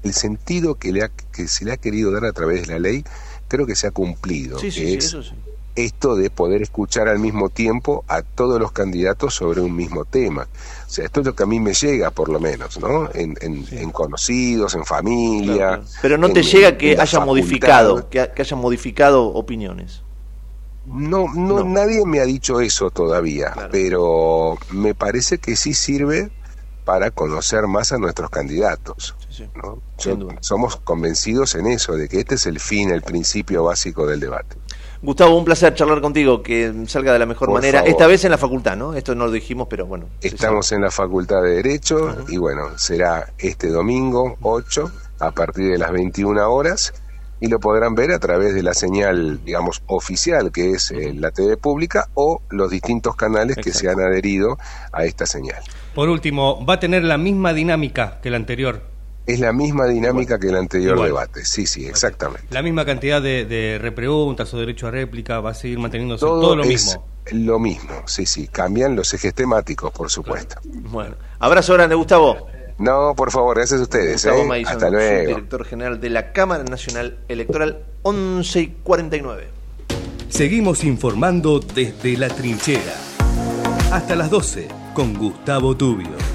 el sentido que, le ha- que se le ha querido dar a través de la ley, creo que se ha cumplido. Sí, sí, que sí, es eso sí. esto de poder escuchar al mismo tiempo a todos los candidatos sobre un mismo tema. O sea, esto es lo que a mí me llega, por lo menos, ¿no? En, en- en conocidos, en familia. Pero no en- te llega que haya facultad. modificado, que, ha- que haya modificado opiniones. No, no, nadie me ha dicho eso todavía, pero me parece que sí sirve para conocer más a nuestros candidatos. ¿no? sin Yo- somos convencidos en eso, de que este es el fin, el principio básico del debate. Gustavo, un placer charlar contigo, que salga de la mejor Por manera. favor. Esta vez en la facultad, ¿no? Esto no lo dijimos, pero bueno. Estamos en la Facultad de Derecho y bueno, será este domingo 8 a partir de las 21 horas y lo podrán ver a través de la señal, digamos, oficial que es eh, la TV pública o los distintos canales que se han adherido a esta señal. Por último, va a tener la misma dinámica que la anterior. Es la misma dinámica que el anterior Igual. debate, sí, sí, exactamente. La misma cantidad de, de repreguntas o derecho a réplica va a seguir manteniéndose Todo, todo, lo es mismo. lo mismo, sí, sí, cambian los ejes temáticos, por supuesto. Bueno, abrazo grande, Gustavo. No, por favor, gracias a ustedes. Gustavo ¿eh? Hasta luego. subdirector general de la Cámara Nacional Electoral 11 y 49. Seguimos informando desde la trinchera. Hasta las 12 con Gustavo Tubio.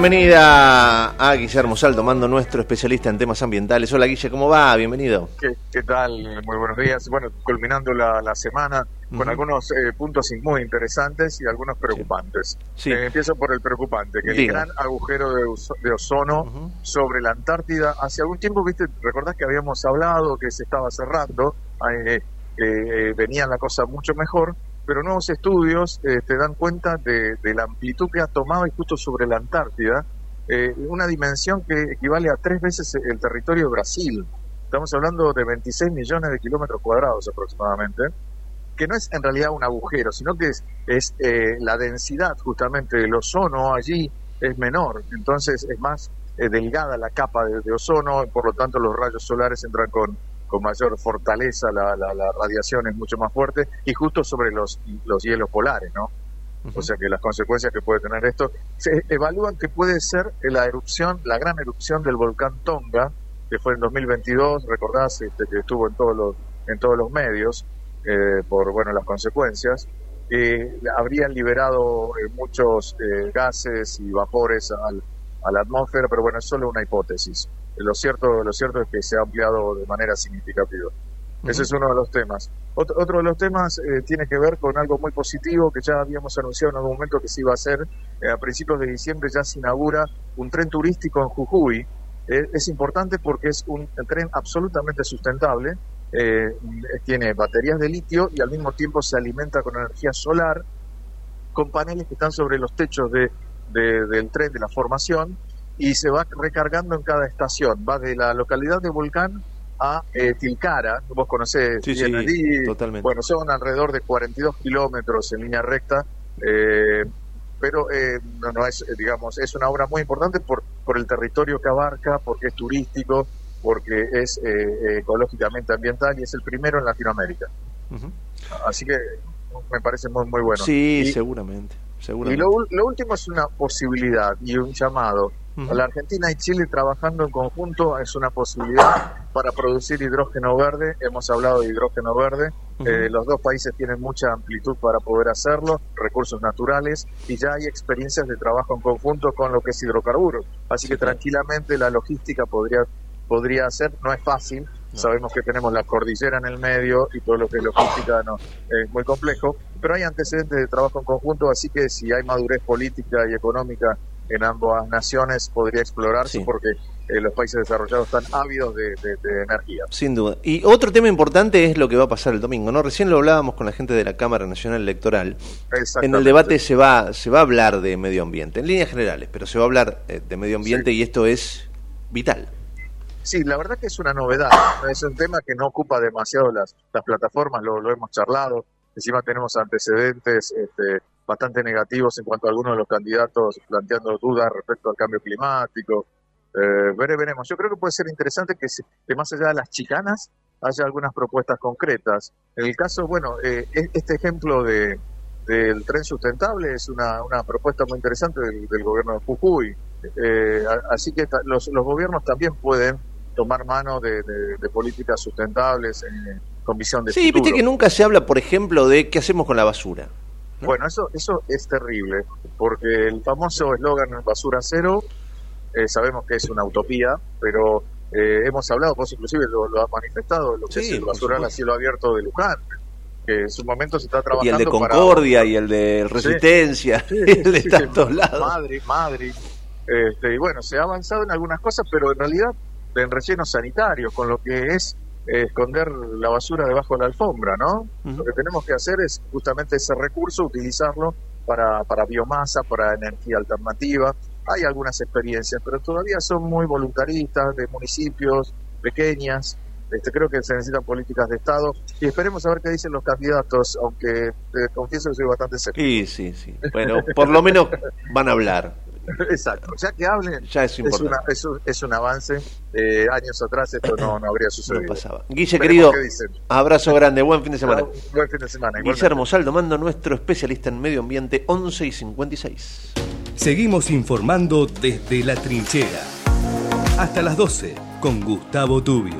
Bienvenida a Guillermo Sal, tomando nuestro especialista en temas ambientales. Hola Guille, ¿cómo va? Bienvenido. ¿Qué, qué tal? Muy buenos días. Bueno, culminando la, la semana con algunos eh, puntos muy interesantes y algunos preocupantes. Sí. Eh, empiezo por el preocupante, que el Diga. gran agujero de, de ozono sobre la Antártida, hace algún tiempo, viste, recordás que habíamos hablado que se estaba cerrando, eh, que eh, venía la cosa mucho mejor, pero nuevos estudios eh, te dan cuenta de, la amplitud que ha tomado y justo sobre la Antártida, eh, una dimensión que equivale a tres veces el territorio de Brasil. Estamos hablando de 26 millones de kilómetros cuadrados aproximadamente, que no es en realidad un agujero, sino que es, es eh, la densidad justamente del ozono allí es menor, entonces es más eh, delgada la capa de, de ozono, por lo tanto los rayos solares entran con, con mayor fortaleza, la, la, la radiación es mucho más fuerte y justo sobre los, los hielos polares, ¿no? O sea que las consecuencias que puede tener esto se evalúan que puede ser la erupción, la gran erupción del volcán Tonga, que fue en 2022, recordás este, que estuvo en todos los en todos los medios eh, por bueno las consecuencias. Eh, habrían liberado eh, muchos eh, gases y vapores al, a la atmósfera, pero bueno, es solo una hipótesis. Lo cierto, lo cierto es que se ha ampliado de manera significativa. Ese es uno de los temas. Otro, otro de los temas eh, tiene que ver con algo muy positivo que ya habíamos anunciado en algún momento que se iba a hacer. Eh, a principios de diciembre ya se inaugura un tren turístico en Jujuy. Eh, es importante porque es un tren absolutamente sustentable. Tiene baterías de litio y al mismo tiempo se alimenta con energía solar con paneles que están sobre los techos de, de- del tren de la formación y se va recargando en cada estación. Va de la localidad de Volcán a eh, Tilcara, vos conocés Sí, bien sí, allí. totalmente. Bueno, son alrededor de 42 kilómetros en línea recta, eh, pero eh, no, no es, digamos, es una obra muy importante por, por el territorio que abarca, porque es turístico, porque es eh, eh, ecológicamente ambiental y es el primero en Latinoamérica. Así que me parece muy, muy bueno. sí, Y- seguramente. y lo, lo último es una posibilidad y un llamado. La Argentina y Chile trabajando en conjunto es una posibilidad para producir hidrógeno verde. Hemos hablado de hidrógeno verde. Eh, los dos países tienen mucha amplitud para poder hacerlo, recursos naturales, y ya hay experiencias de trabajo en conjunto con lo que es hidrocarburos. Así que tranquilamente la logística podría, podría hacer, no es fácil. Sabemos que tenemos la cordillera en el medio y todo lo que es logística no, es muy complejo, pero hay antecedentes de trabajo en conjunto, así que si hay madurez política y económica en ambas naciones podría explorarse porque eh, los países desarrollados están ávidos de, de- de energía. Sin duda. Y otro tema importante es lo que va a pasar el domingo, ¿no? Recién lo hablábamos con la gente de la Cámara Nacional Electoral. En el debate se va, se va a hablar de medio ambiente, en líneas generales, pero se va a hablar eh, de medio ambiente y esto es vital. Sí, la verdad que es una novedad. Es un tema que no ocupa demasiado las, las plataformas, lo, lo hemos charlado. Encima tenemos antecedentes este, bastante negativos en cuanto a algunos de los candidatos planteando dudas respecto al cambio climático. Eh, vere- veremos. Yo creo que puede ser interesante que, se- que más allá de las chicanas haya algunas propuestas concretas. En el caso, bueno, eh, e- este ejemplo de, del tren sustentable es una, una propuesta muy interesante del, del gobierno de Jujuy. Eh, así que los, los gobiernos también pueden tomar mano de, de- de políticas sustentables en- con visión de Sí, futuro. viste que nunca se habla, por ejemplo, de qué hacemos con la basura. Bueno, eso, eso es terrible, porque el famoso eslogan basura cero, eh, sabemos que es una utopía, pero eh, hemos hablado, vos inclusive lo, lo has manifestado, lo que Sí, es el basural a cielo abierto de Luján, que en su momento se está Y trabajando el de para- Concordia y el de Sí. Resistencia, Sí, y el de sí, sí, tantos lados. Madrid, Madrid. Este, y bueno, se ha avanzado en algunas cosas, pero en realidad en rellenos sanitarios, con lo que es esconder la basura debajo de la alfombra, ¿no? Lo que tenemos que hacer es justamente ese recurso, utilizarlo para, para biomasa, para energía alternativa. Hay algunas experiencias, pero todavía son muy voluntaristas, de municipios pequeñas. Este, creo que se necesitan políticas de Estado y esperemos a ver qué dicen los candidatos, aunque te confieso que soy bastante escéptico. Sí, sí, sí. Bueno, por lo menos van a hablar. Exacto, ya que hablen, Ya es importante. es, un, es un avance. Eh, años atrás esto no, no habría sucedido. No pasaba. Guille, Veremos querido, abrazo grande, buen fin de semana. Buen fin de semana. igualmente. Guillermo Saldo, mando nuestro especialista en medio ambiente 11 y 56. Seguimos informando desde la trinchera. Hasta las 12 con Gustavo Tubio.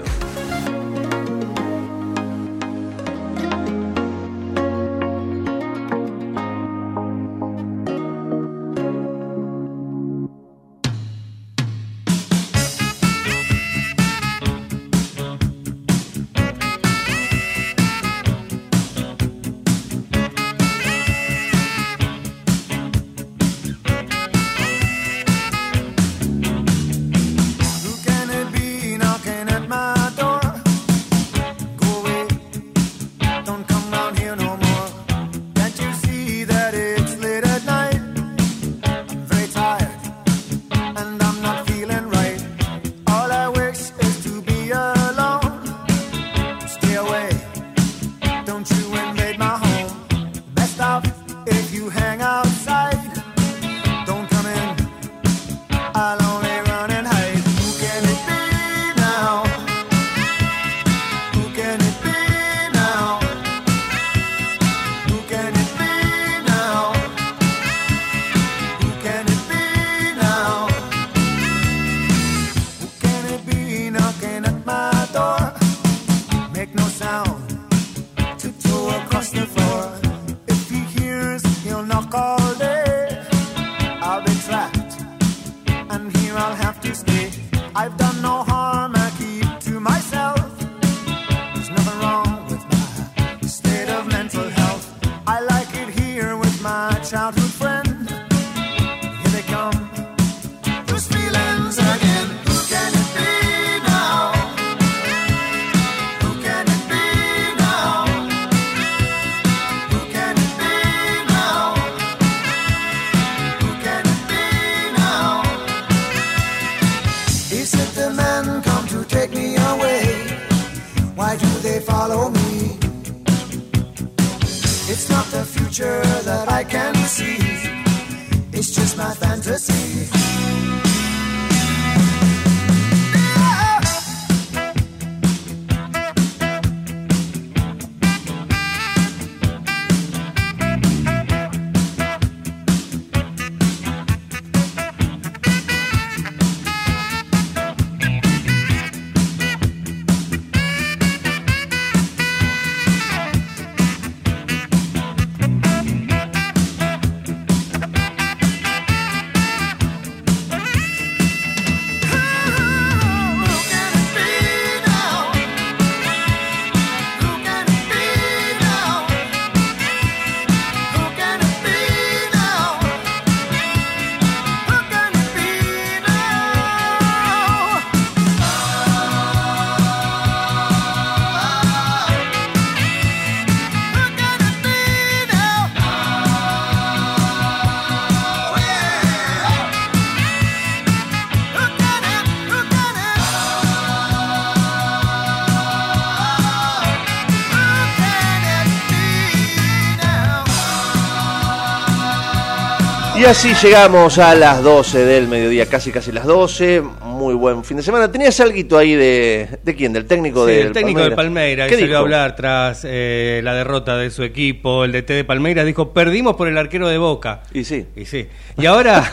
Así llegamos a las 12 del mediodía, casi casi las 12. Muy buen fin de semana. ¿Tenías algo ahí de, de quién? ¿Del técnico Sí, del el técnico de Palmeiras ¿Qué que salió a dijo? hablar tras eh, la derrota de su equipo, el DT de Palmeiras, dijo, perdimos por el arquero de Boca. Y sí. Y sí. Y ahora,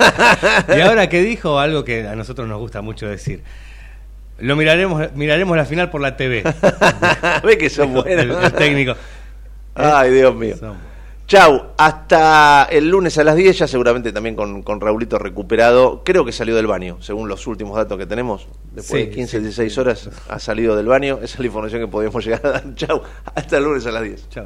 y ahora que dijo algo que a nosotros nos gusta mucho decir. Lo miraremos, miraremos la final por la TV. Ve que son Dijo buenos. El, el técnico. Ay, Dios mío. Chau, hasta el lunes a las 10, ya seguramente también con, con Raulito recuperado. Creo que salió del baño, según los últimos datos que tenemos. Después Sí, de 15, sí, 16 horas ha salido del baño. Esa es la información que podíamos llegar a dar. Chau, hasta el lunes a las 10. Chau.